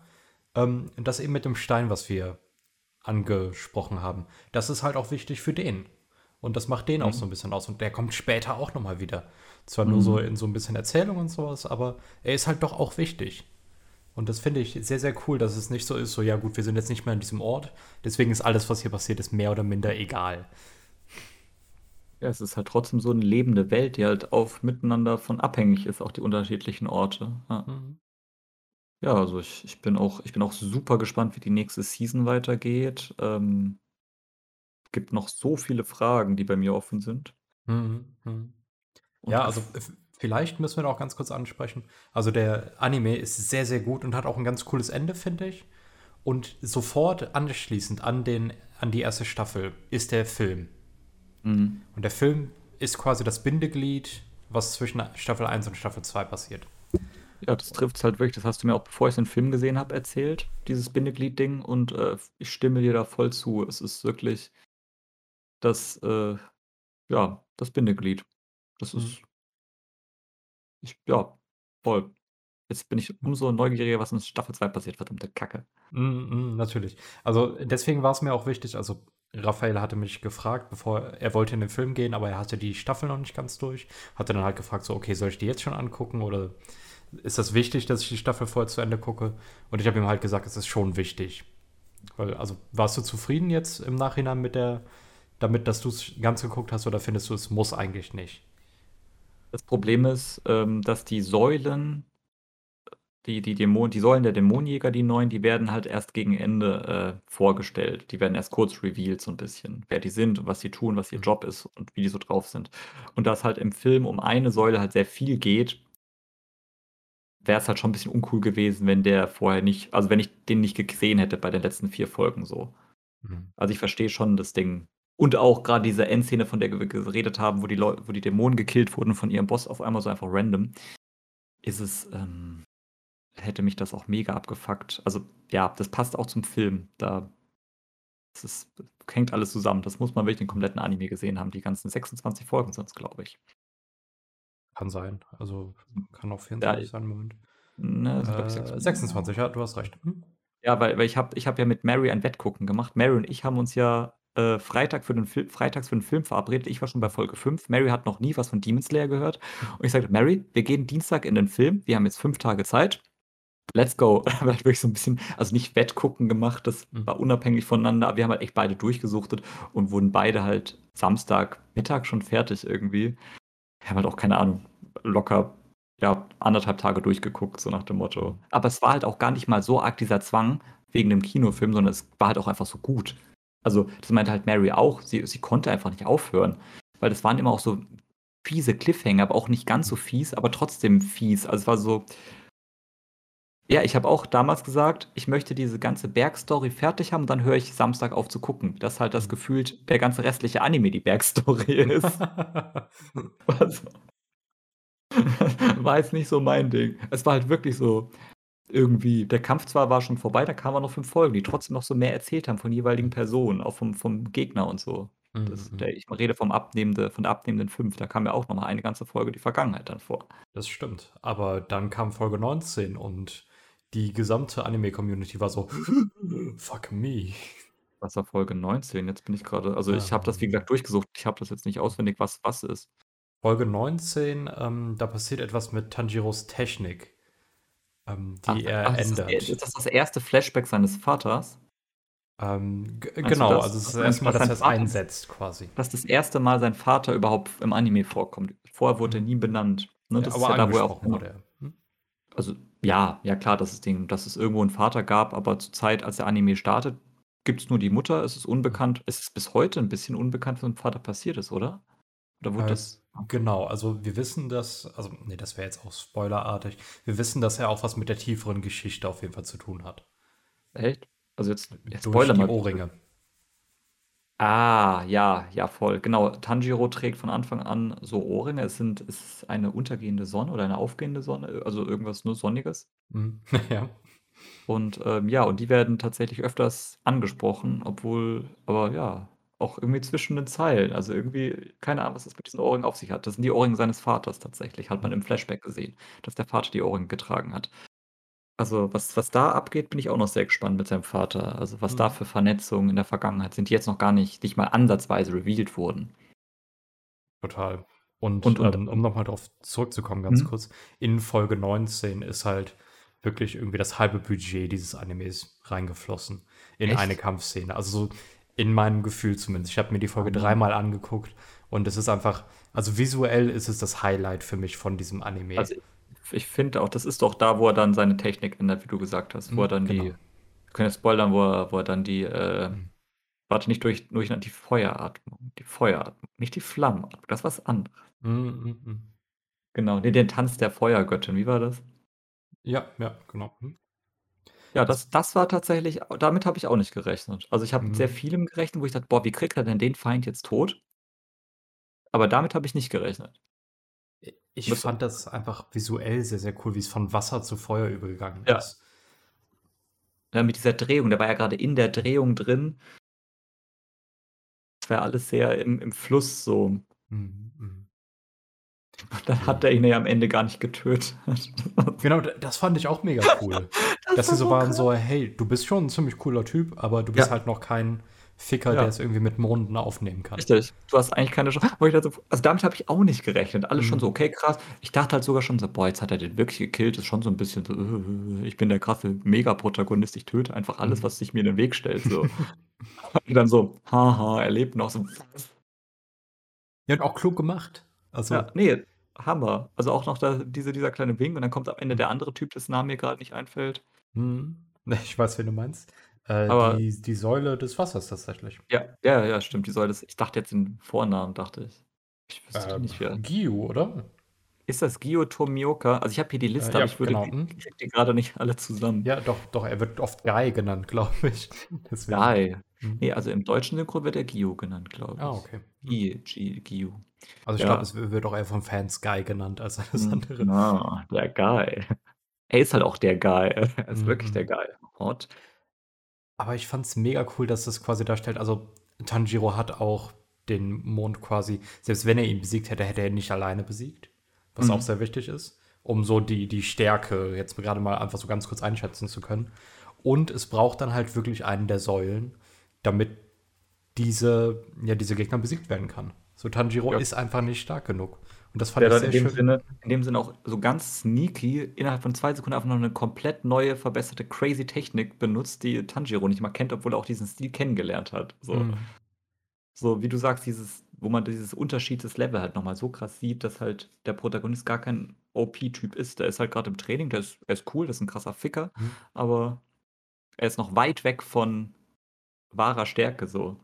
ähm, das eben mit dem Stein, was wir angesprochen haben, das ist halt auch wichtig für den. Und das macht den mhm. auch so ein bisschen aus. Und der kommt später auch nochmal wieder. Zwar mhm. nur so mhm. in so ein bisschen Erzählung und sowas, aber er ist halt doch auch wichtig. Und das finde ich sehr, sehr cool, dass es nicht so ist, so, ja gut, wir sind jetzt nicht mehr an diesem Ort, deswegen ist alles, was hier passiert, ist mehr oder minder egal. Ja, es ist halt trotzdem so eine lebende Welt, die halt auch miteinander von abhängig ist, auch die unterschiedlichen Orte. Ja, mhm. ja also ich, ich, bin auch, ich bin auch super gespannt, wie die nächste Season weitergeht. Ähm, gibt noch so viele Fragen, die bei mir offen sind. Mhm. Mhm. Ja, also vielleicht müssen wir noch ganz kurz ansprechen. Also der Anime ist sehr, sehr gut und hat auch ein ganz cooles Ende, finde ich. Und sofort anschließend an, den, an die erste Staffel ist der Film. Mhm. Und der Film ist quasi das Bindeglied, was zwischen Staffel 1 und Staffel 2 passiert. Ja, das trifft es halt wirklich. Das hast du mir auch, bevor ich den Film gesehen habe, erzählt, dieses Bindeglied-Ding. Und äh, ich stimme dir da voll zu. Es ist wirklich das, äh, ja, das Bindeglied. Das mhm. ist ich ja, voll. Jetzt bin ich umso neugieriger, was in Staffel 2 passiert, verdammte Kacke. Mm, mm, natürlich. Also deswegen war es mir auch wichtig, also Raphael hatte mich gefragt, bevor er wollte in den Film gehen, aber er hatte die Staffel noch nicht ganz durch. Hatte dann halt gefragt, so, okay, soll ich die jetzt schon angucken oder ist das wichtig, dass ich die Staffel vorher zu Ende gucke? Und ich habe ihm halt gesagt, es ist schon wichtig. Weil, also warst du zufrieden jetzt im Nachhinein mit der, damit, dass du es ganz geguckt hast oder findest du, es muss eigentlich nicht? Das Problem ist, ähm, dass die Säulen, die, die, Dämon, die Säulen der Dämonenjäger, die neuen, die werden halt erst gegen Ende äh, vorgestellt. Die werden erst kurz revealed, so ein bisschen, wer die sind und was sie tun, was ihr Job ist und wie die so drauf sind. Und da es halt im Film um eine Säule halt sehr viel geht, wäre es halt schon ein bisschen uncool gewesen, wenn der vorher nicht, also wenn ich den nicht gesehen hätte bei den letzten vier Folgen so. Mhm. Also ich verstehe schon das Ding, und auch gerade diese Endszene, von der wir geredet haben, wo die Leute, wo die Dämonen gekillt wurden von ihrem Boss auf einmal so einfach random, ist es, ähm, hätte mich das auch mega abgefuckt. Also, ja, das passt auch zum Film. Da das ist, hängt alles zusammen. Das muss man wirklich den kompletten Anime gesehen haben. Die ganzen 26 Folgen sind es, glaube ich. Kann sein. Also kann auch 24 ja, sein im Moment. Ne, äh, 26. 26, ja, du hast recht. Hm? Ja, weil, weil ich habe ich hab ja mit Mary ein Wettgucken gemacht. Mary und ich haben uns ja äh, Freitag für den Film, freitags für den Film verabredet. Ich war schon bei Folge 5. Mary hat noch nie was von Demon Slayer gehört. Und ich sagte, Mary, wir gehen Dienstag in den Film. Wir haben jetzt fünf Tage Zeit. Let's go. Wir haben halt wirklich so ein bisschen, also nicht Wettgucken gemacht, das mhm. war unabhängig voneinander, aber wir haben halt echt beide durchgesuchtet und wurden beide halt Samstag Mittag schon fertig irgendwie. Wir haben halt auch keine Ahnung, locker ja, anderthalb Tage durchgeguckt, so nach dem Motto. Aber es war halt auch gar nicht mal so arg dieser Zwang wegen dem Kinofilm, sondern es war halt auch einfach so gut. Also, das meinte halt Mary auch. Sie, sie konnte einfach nicht aufhören. Weil das waren immer auch so fiese Cliffhanger, aber auch nicht ganz so fies, aber trotzdem fies. Also, es war so. Ja, ich habe auch damals gesagt, ich möchte diese ganze Bergstory fertig haben, dann höre ich Samstag auf zu gucken. Dass halt das gefühlt der ganze restliche Anime die Bergstory ist. also, war jetzt nicht so mein Ding. Es war halt wirklich so, irgendwie, der Kampf zwar war schon vorbei, da kamen noch fünf Folgen, die trotzdem noch so mehr erzählt haben von jeweiligen Personen, auch vom, vom Gegner und so. Das, mhm. der, ich rede vom abnehmende, von der abnehmenden fünf, da kam ja auch noch mal eine ganze Folge die Vergangenheit dann vor. Das stimmt. Aber dann kam Folge 19 und die gesamte Anime-Community war so, fuck me. Was war Folge 19? Jetzt bin ich gerade, also ich habe das wie gesagt durchgesucht, ich habe das jetzt nicht auswendig, was was ist. Folge 19, ähm, da passiert etwas mit Tanjiros Technik ähm, die ach, er ach, ändert. Ist das, ist das das erste Flashback seines Vaters? Ähm, genau, also es ist das erste Mal, dass er es einsetzt quasi. Dass das erste Mal sein Vater überhaupt im Anime vorkommt. Vorher wurde er nie benannt. Ne? Das ja, aber ist ja da, wo er auch wurde. Hm? Also ja, ja klar, dass es, den, dass es irgendwo einen Vater gab, aber zur Zeit, als der Anime startet, gibt es nur die Mutter, es ist unbekannt. Es ist bis heute ein bisschen unbekannt, was mit dem Vater passiert ist, oder? Oder wurde äh, das. Genau, also wir wissen, dass, also nee, das wäre jetzt auch spoilerartig. Wir wissen, dass er auch was mit der tieferen Geschichte auf jeden Fall zu tun hat. Echt? Also jetzt, jetzt Spoiler die mal. Ohrringe. Ah, ja, ja, voll. Genau. Tanjiro trägt von Anfang an so Ohrringe. Es sind, es ist eine untergehende Sonne oder eine aufgehende Sonne, also irgendwas nur Sonniges. Mhm. ja. Und ähm, ja, und die werden tatsächlich öfters angesprochen, obwohl, aber ja, auch irgendwie zwischen den Zeilen. Also irgendwie, keine Ahnung, was das mit diesen Ohrringen auf sich hat. Das sind die Ohrringe seines Vaters tatsächlich, hat man im Flashback gesehen, dass der Vater die Ohrringe getragen hat. Also, was was da abgeht, bin ich auch noch sehr gespannt mit seinem Vater. Also, was da Mhm. für Vernetzungen in der Vergangenheit sind, die jetzt noch gar nicht nicht mal ansatzweise revealed wurden. Total. Und, Und und ähm, um noch mal drauf zurückzukommen ganz Mhm. kurz, in Folge 19 ist halt wirklich irgendwie das halbe Budget dieses Animes reingeflossen in eine Echt? Kampfszene. Also, so in meinem Gefühl zumindest. Ich habe mir die Folge Oh. dreimal angeguckt und es ist einfach also, visuell ist es das Highlight für mich von diesem Anime. Also, ich finde auch, das ist doch da, wo er dann seine Technik ändert, wie du gesagt hast, wo er Mhm, dann die genau. wir können jetzt spoilern, wo er wo er dann die, äh Mhm. warte, nicht durch durch die Feueratmung die Feueratmung, nicht die Flammenatmung, das ist was anderes. Mhm, mhm, mhm. Genau, ne, den Tanz der Feuergöttin, wie war das? Ja, ja, genau. Mhm. Ja, Das das war tatsächlich damit habe ich auch nicht gerechnet. Also, ich habe mit sehr Mhm. vielem gerechnet, wo ich dachte: „Boah, wie kriegt er denn den Feind jetzt tot?“ Aber damit habe ich nicht gerechnet. I ich Das fand das einfach visuell sehr, sehr cool, wie's von Wasser zu Feuer übergegangen Ja. ist. Ja, mit dieser Drehung, der war ja grade in der Drehung drin. Das war alles sehr im im Fluss so. Mhm, mhm. Und dann hat er ihn ja am Ende gar nicht getötet. Genau, das fand ich auch mega cool. Das Dass sie so waren so: „Hey, du bist schon 'n ziemlich cooler Typ, aber du bist Ja. halt noch kein Ficker, Ja. der's irgendwie mit Monden aufnehmen kann.“ Richtig. Du hast eigentlich keine Chance also, damit habe ich auch nicht gerechnet. Alles schon so: Mhm. „Okay, krass.“ Ich dachte halt sogar schon so: „Boah, jetzt hat er den wirklich gekillt.“ Ist schon so 'n bisschen so: „Äh, ich bin der krasse Megaprotagonist, ich töte einfach alles, Mhm. was sich mir in den Weg stellt“, so. Und dann so: „Ha ha, er lebt noch“, so: Ja, und auch klug gemacht. Ja, Also ne, Hammer. Also, auch noch da diese dieser kleine Wink und dann kommt am Ende der andere Typ, dessen Name mir grad nicht einfällt. Ne, ich weiß, wen du meinst. Äh, Aber die die Säule des Wassers tatsächlich. Ja, ja, ja, stimmt, die Säule des ich dachte jetzt den Vornamen, dachte ich. Ich wüsste Ähm, nicht, wer Gyu, oder? Ist das Gio Tomioka? Also, ich habe hier die Äh, Liste, ja, aber ich würde genau. ich kriege die grade nicht alle zusammen. Ja, doch, doch, er wird oft Guy genannt, glaube ich. Deswegen. Guy. Mhm. Ne, also, im deutschen Synchro wird er Gio genannt, glaube Ah, ich. okay. Mhm. Gi Gi Gio. Also, ich glaube, Ja. es wird auch eher von Fans Guy genannt als alles Mhm. andere. Ah, der Guy. Er ist halt auch der Guy. Er ist wirklich der Mhm. Guy. Hot. Aber ich fand's mega cool, dass das quasi darstellt also, Tanjiro hat auch den Mond quasi selbst wenn er ihn besiegt hätte, hätte er ihn nicht alleine besiegt, was auch Mhm. sehr wichtig ist, um so die die Stärke jetzt grade mal einfach so ganz kurz einschätzen zu können. Und es braucht dann halt wirklich einen der Säulen, damit diese ja, diese Gegner besiegt werden kann. So, Tanjiro Ja. ist einfach nicht stark genug. Und das fand Der ich sehr in dem schön. Sinne in dem Sinne auch so ganz sneaky innerhalb von 2 Sekunden einfach noch 'ne komplett neue, verbesserte crazy Technik benutzt, die Tanjiro nicht mal kennt, obwohl er auch diesen Stil kennengelernt hat, so. Mhm. So, wie du sagst, dieses wo man dieses Unterschied des Level halt noch mal so krass sieht, dass halt der Protagonist gar kein OP-Typ ist. Der ist halt grad im Training, der ist er ist cool, das ist 'n krasser Ficker, Mhm. aber er ist noch weit weg von wahrer Stärke so.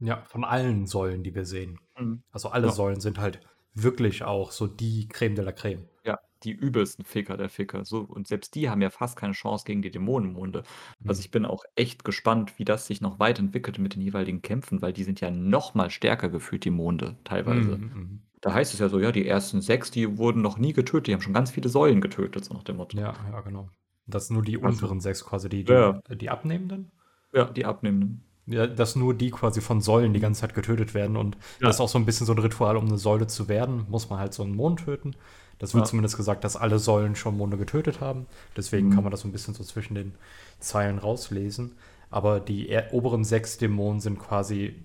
Ja, von allen Säulen, die wir sehen. Mhm. Also, alle Ja. Säulen sind halt wirklich auch so die Crème de la Crème. Ja, die übelsten Ficker der Ficker, so. Und selbst die haben ja fast keine Chance gegen die Dämonenmonde. Also, Mhm. ich bin auch echt gespannt, wie das sich noch weiterentwickelt mit den jeweiligen Kämpfen, weil die sind ja noch mal stärker gefühlt, die Monde, teilweise. Mhm, mhm. Da heißt es ja so: „Ja, die ersten 6, die wurden noch nie getötet, die haben schon ganz viele Säulen getötet“, so nach dem Motto. Ja, ja, genau. Das nur die Also unteren 6 quasi, die Ja. die die Abnehmenden? Ja, die Abnehmenden. Ja, dass nur die quasi von Säulen die ganze Zeit getötet werden und Ja. das ist auch so 'n bisschen so 'n Ritual, um 'ne Säule zu werden, muss man halt so 'n Mond töten. Das wird Ja. zumindest gesagt, dass alle Säulen schon Monde getötet haben. Deswegen Mhm. kann man das so 'n bisschen so zwischen den Zeilen rauslesen. Aber die er oberen 6 Dämonen sind quasi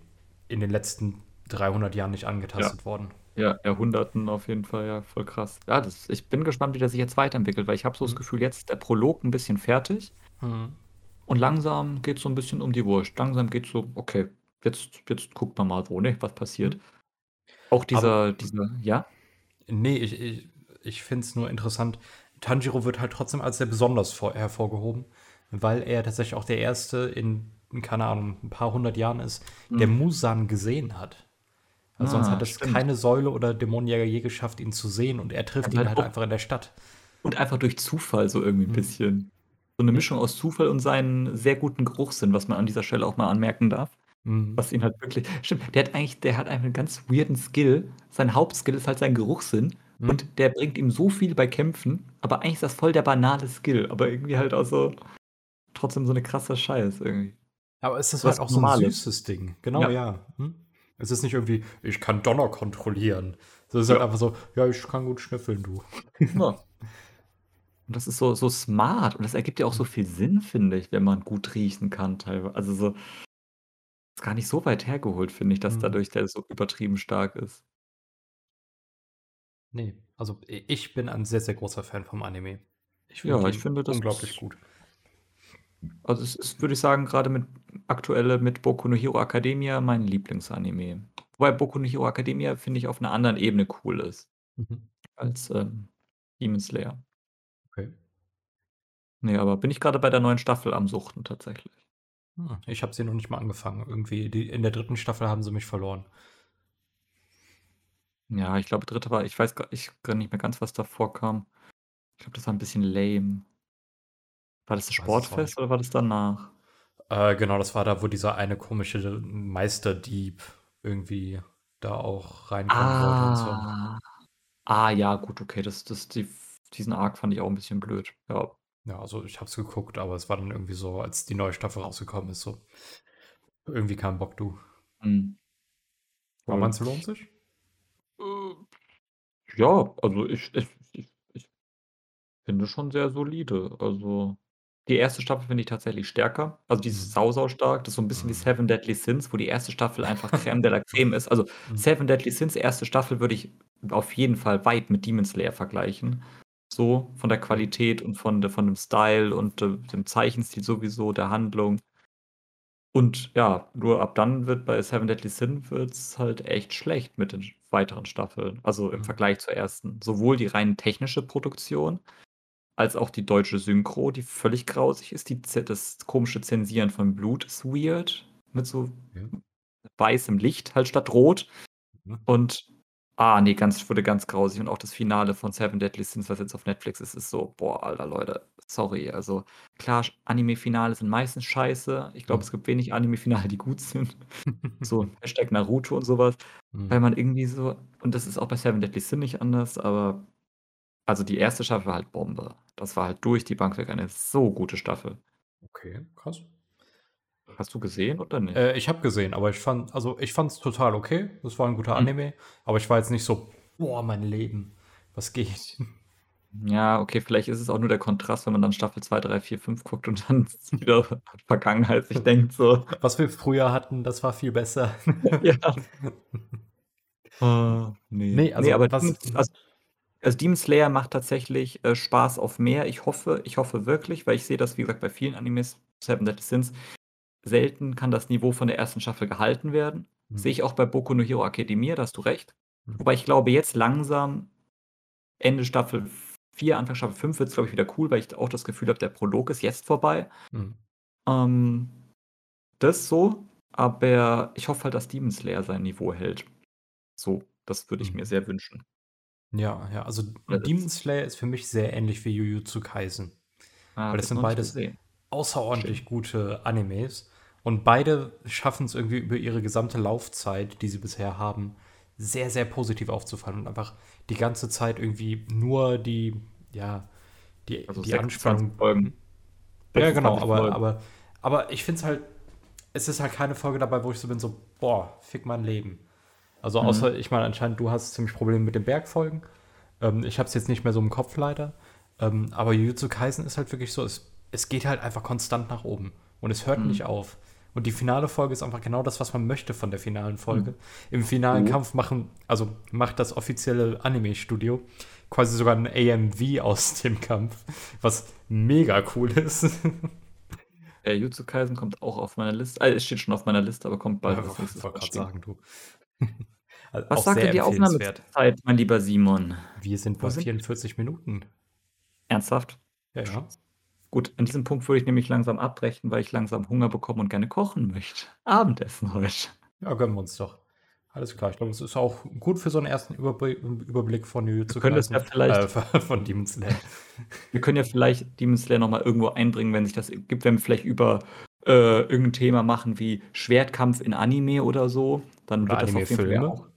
in den letzten 300 Jahren nicht Ja. angetastet worden. Ja, Jahrhunderten auf jeden Fall, ja, voll krass. Ja, das ich bin gespannt, wie der sich jetzt weiterentwickelt, weil ich habe so das Mhm. Gefühl, jetzt ist der Prolog 'n bisschen fertig Mhm. Und langsam geht's so 'n bisschen um die Wurst. Langsam geht's so: „Okay, jetzt jetzt guckt man mal, wo, ne, was passiert.“ Mhm. Auch Aber dieser dieser ja? Ne, ich ich ich finde es nur interessant. Tanjiro wird halt trotzdem als sehr besonders vor hervorgehoben, weil er tatsächlich auch der Erste in, keine Ahnung, 'n paar 100 Jahren ist, der Mhm. Muzan gesehen hat. Also, sonst Ah, hat es keine Säule oder Dämonenjäger je geschafft, ihn zu sehen und er trifft Aber ihn halt halt einfach in der Stadt. und einfach durch Zufall so irgendwie 'n Mhm. bisschen. So 'ne Ja. Mischung aus Zufall und seinen sehr guten Geruchssinn, was man an dieser Stelle auch mal anmerken darf. Mhm. Was ihn halt wirklich stimmt, der hat eigentlich der hat einfach 'n ganz weirden Skill. Sein Hauptskill ist halt sein Geruchssinn Mhm. und der bringt ihm so viel bei Kämpfen, aber eigentlich ist das voll der banale Skill, aber irgendwie halt auch so trotzdem so 'ne krasse Scheiß irgendwie. Aber es ist Was halt auch so 'n Normales. süßes Ding. Genau, Ja. ja. Mhm. Es ist nicht irgendwie: „Ich kann Donner kontrollieren.“ So, es ist halt Ja. einfach so: „Ja, ich kann gut schnüffeln, du.“ Ja. Und das ist so, so smart und das ergibt ja auch so viel Sinn, finde ich, wenn man gut riechen kann teilweise. Also so ist gar nicht so weit hergeholt, finde ich, dass Mhm. dadurch der so übertrieben stark ist. Ne, also ich bin ein sehr, sehr großer Fan vom Anime. Ich finde Ja, ich den finde, das unglaublich ist gut. also es ist, würde ich sagen, gerade mit aktuelle mit Boku no Hero Academia mein Lieblingsanime. Wobei Boku no Hero Academia, finde ich, auf einer anderen Ebene cool ist Mhm. als, ähm, Demon Slayer. Okay. Ne, aber bin ich gerade bei der neuen Staffel am Suchten tatsächlich. Hm, ich habe sie noch nicht mal angefangen. Irgendwie die in der dritten Staffel haben sie mich verloren. Ja, ich glaube, dritte war ich weiß gar ich nicht mehr ganz, was davor kam. Ich glaube, das war ein bisschen lame. War das das Sportfest oder war das danach? Äh, genau, das war da, wo dieser eine komische Meisterdieb irgendwie da auch reinkommen wollte und so. Ah. Ah ja, gut, okay, das das die diesen Arc fand ich auch ein bisschen blöd, ja. Ja, also ich habe es geguckt, aber es war dann irgendwie so, als die neue Staffel rausgekommen ist, so irgendwie kein Bock, du. Mhm. Aber meinst du, lohnt sich? Äh, ja, also ich ich ich ich finde schon sehr solide. Also, die erste Staffel finde ich tatsächlich stärker. Also, die ist Mhm. sau, sau stark. Das ist so 'n bisschen wie Mhm. Seven Deadly Sins, wo die erste Staffel einfach Crème de la Crème ist. Also, Mhm. Seven Deadly Sins erste Staffel würde ich auf jeden Fall weit mit Demon Slayer vergleichen. So von der Qualität und von von dem Style und, äh, dem Zeichenstil sowieso, der Handlung. Und ja, nur ab dann wird bei Seven Deadly Sins wird's halt echt schlecht mit den weiteren Staffeln, also im Mhm. Vergleich zur ersten. Sowohl die rein technische Produktion als auch die deutsche Synchro, die völlig grausig ist. Die das komische Zensieren von Blut ist weird mit so Ja. weißem Licht halt statt rot. Mhm. Und ah ne, ganz wurde ganz grausig und auch das Finale von Seven Deadly Sins, was jetzt auf Netflix ist, ist so: „Boah, Alter, Leute, sorry.“ Also klar, Anime-Finale sind meistens scheiße. Ich glaube, Mhm. es gibt wenig Anime-Finale, die gut sind. So Hashtag Naruto und so was, weil Mhm. man irgendwie so und das ist auch bei Seven Deadly Sins nicht anders, aber also die erste Staffel war halt Bombe. Das war halt durch die Bank weg eine so gute Staffel. Okay, krass. Hast du gesehen oder nicht? Äh, ich habe gesehen, aber ich fand also ich fand's total okay. Das war 'n guter Mhm. Anime, aber ich war jetzt nicht so: „Boah, mein Leben, was geht?“ Ja, okay, vielleicht ist es auch nur der Kontrast, wenn man dann Staffel 2, 3, 4, 5 guckt und dann es wieder Vergangenheit sich denkt so Was wir früher hatten, das war viel besser. Ja. Ah, ne. Ne, also Ne, aber was Demon also also Demon Slayer macht tatsächlich, äh, Spaß auf mehr. Ich hoffe ich hoffe wirklich, weil ich sehe das, wie gesagt, bei vielen Animes, Seven Deadly Sins, selten kann das Niveau von der ersten Staffel gehalten werden. Sehe Mhm. ich auch bei Boku no Hero Academia, da hast du recht. Mhm. Wobei ich glaube, jetzt langsam Ende Staffel 4, Anfang Staffel 5 wird's, glaube ich, wieder cool, weil ich auch das Gefühl habe, der Prolog ist jetzt vorbei. Mhm. Ähm, das so, aber ich hoffe halt, dass Demon Slayer sein Niveau hält. So, das würde ich mir Mhm. sehr wünschen. Ja, ja, also das Demon Slayer ist für mich sehr ähnlich wie Jujutsu Kaisen. Ah, Weil das sind beides außerordentlich Stimmt. gute Animes und beide schaffen's irgendwie über ihre gesamte Laufzeit, die sie bisher haben, sehr, sehr positiv aufzufallen und einfach die ganze Zeit irgendwie nur die ja, die Also die 26 Anspannung Folgen. Ja, genau, 26 aber Folgen. aber aber ich finde es halt es ist halt keine Folge dabei, wo ich so bin, so: „Boah, fick mein Leben.“ Also, Mhm. außer ich meine, anscheinend du hast ziemlich Probleme mit den Bergfolgen. Ähm, ich habe es jetzt nicht mehr so im Kopf leider. Ähm, aber Jujutsu Kaisen ist halt wirklich so, es es geht halt einfach konstant nach oben und es hört Mhm. nicht auf. Und die finale Folge ist einfach genau das, was man möchte von der finalen Folge. Mhm. Im finalen Oh. Kampf machen also, macht das offizielle Anime-Studio quasi sogar 'n AMV aus dem Kampf, was mega cool ist. Äh, Jujutsu Kaisen kommt auch auf meiner Liste. Ah, es steht schon auf meiner Liste, aber kommt bald Ja, nächstes wollte rausspringen. sagen, du. Al Was auch sagt denn die. Aufnahmezeit, mein lieber Simon? Wir sind Wo bei sind wir? 44 Minuten. Ernsthaft? Ja, ja. Gut, an diesem Punkt würde ich nämlich langsam abbrechen, weil ich langsam Hunger bekomme und gerne kochen möchte. Abendessen heute. Ja, gönnen wir uns doch. Alles klar, ich glaube, es ist auch gut für so 'n ersten Überbli Überblick von Wir Jujutsu können ja vielleicht äh, von Demon Slayer. wir können ja vielleicht Demon Slayer noch mal irgendwo einbringen, wenn sich das gibt, wenn wir vielleicht über, äh, irgend 'n Thema machen wie Schwertkampf in Anime oder so, dann Oder wird das auf jeden Fall ja Anime-Filme. auch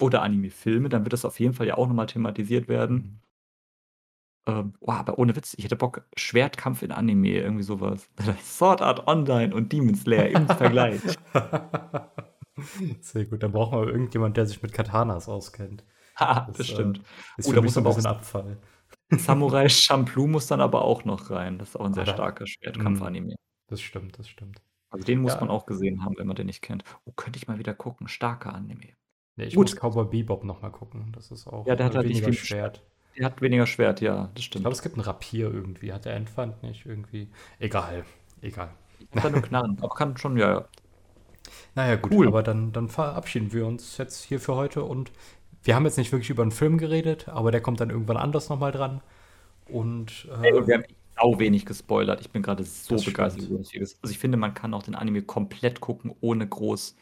oder Anime-Filme, dann wird das auf jeden Fall ja auch noch mal thematisiert werden. Ähm, oh, aber ohne Witz, ich hätte Bock, Schwertkampf in Anime, irgendwie so was. Sword Art Online und Demon Slayer im Vergleich. Sehr gut, dann brauchen wir irgendjemand, der sich mit Katanas auskennt. Ha, Das, das äh, stimmt. ist Oh, für da mich muss so 'n aber auch bisschen Abfall. Samurai Champloo muss dann aber auch noch rein. Das ist auch ein sehr starker Schwertkampf-Anime. Mhm. Das stimmt, das stimmt. Also den muss ja. man auch gesehen haben, wenn man den nicht kennt. Oh, könnte ich mal wieder gucken. Starker Anime. Ja, ich Gut. muss Cowboy Bebop nochmal gucken. Das ist auch ja, der hat halt weniger nicht Schwert. Der hat weniger Schwert, ja, das stimmt. Ich glaube, es gibt einen Rapier irgendwie. Hat der Endfand nicht irgendwie? Egal, egal. Ich kann nur Knarren, aber kann schon, ja, ja. Naja, gut, cool. aber dann, dann verabschieden wir uns jetzt hier für heute und wir haben jetzt nicht wirklich über einen Film geredet, aber der kommt dann irgendwann anders nochmal dran. Und, äh, hey, wir haben auch wenig gespoilert. Ich bin gerade so begeistert. Also ich finde, man kann auch den Anime komplett gucken, ohne groß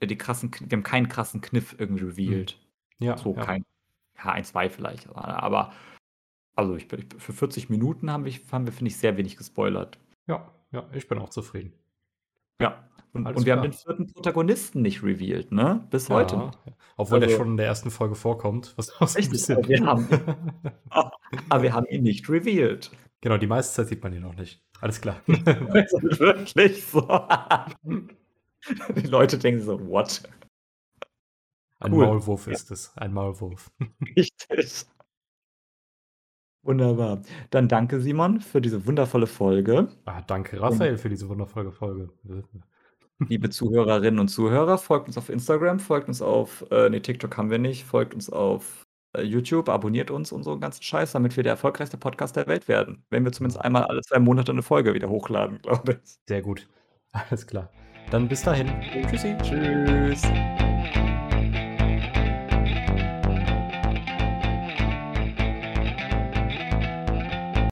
äh, die krassen, wir haben keinen krassen Kniff irgendwie revealed. Hm. Ja. So ja. kein, ja, ein, zwei vielleicht. Aber, also ich, für 40 Minuten haben wir, haben wir finde ich, sehr wenig gespoilert. Ja, ja, ich bin auch zufrieden. Ja, und, und wir haben den vierten Protagonisten nicht revealed, ne? Bis ja, heute. Obwohl also, der schon in der ersten Folge vorkommt. Was auch so ein bisschen. Aber wir, haben, aber wir haben ihn nicht revealed. Genau, die meiste Zeit sieht man ihn noch nicht. Alles klar. wirklich so. die Leute denken so, what? Ein cool. Maulwurf ist es. Ein Maulwurf. Richtig. Wunderbar. Dann danke, Simon, für diese wundervolle Folge. Ah, danke, Raphael, Und für diese wundervolle Folge. Liebe Zuhörerinnen und Zuhörer, folgt uns auf Instagram, folgt uns auf, äh, nee, TikTok haben wir nicht, folgt uns auf äh, YouTube, abonniert uns und so einen ganzen Scheiß, damit wir der erfolgreichste Podcast der Welt werden. Wenn wir zumindest einmal alle zwei Monate eine Folge wieder hochladen, glaube ich. Sehr gut. Alles klar. Dann bis dahin. Tschüssi. Tschüss.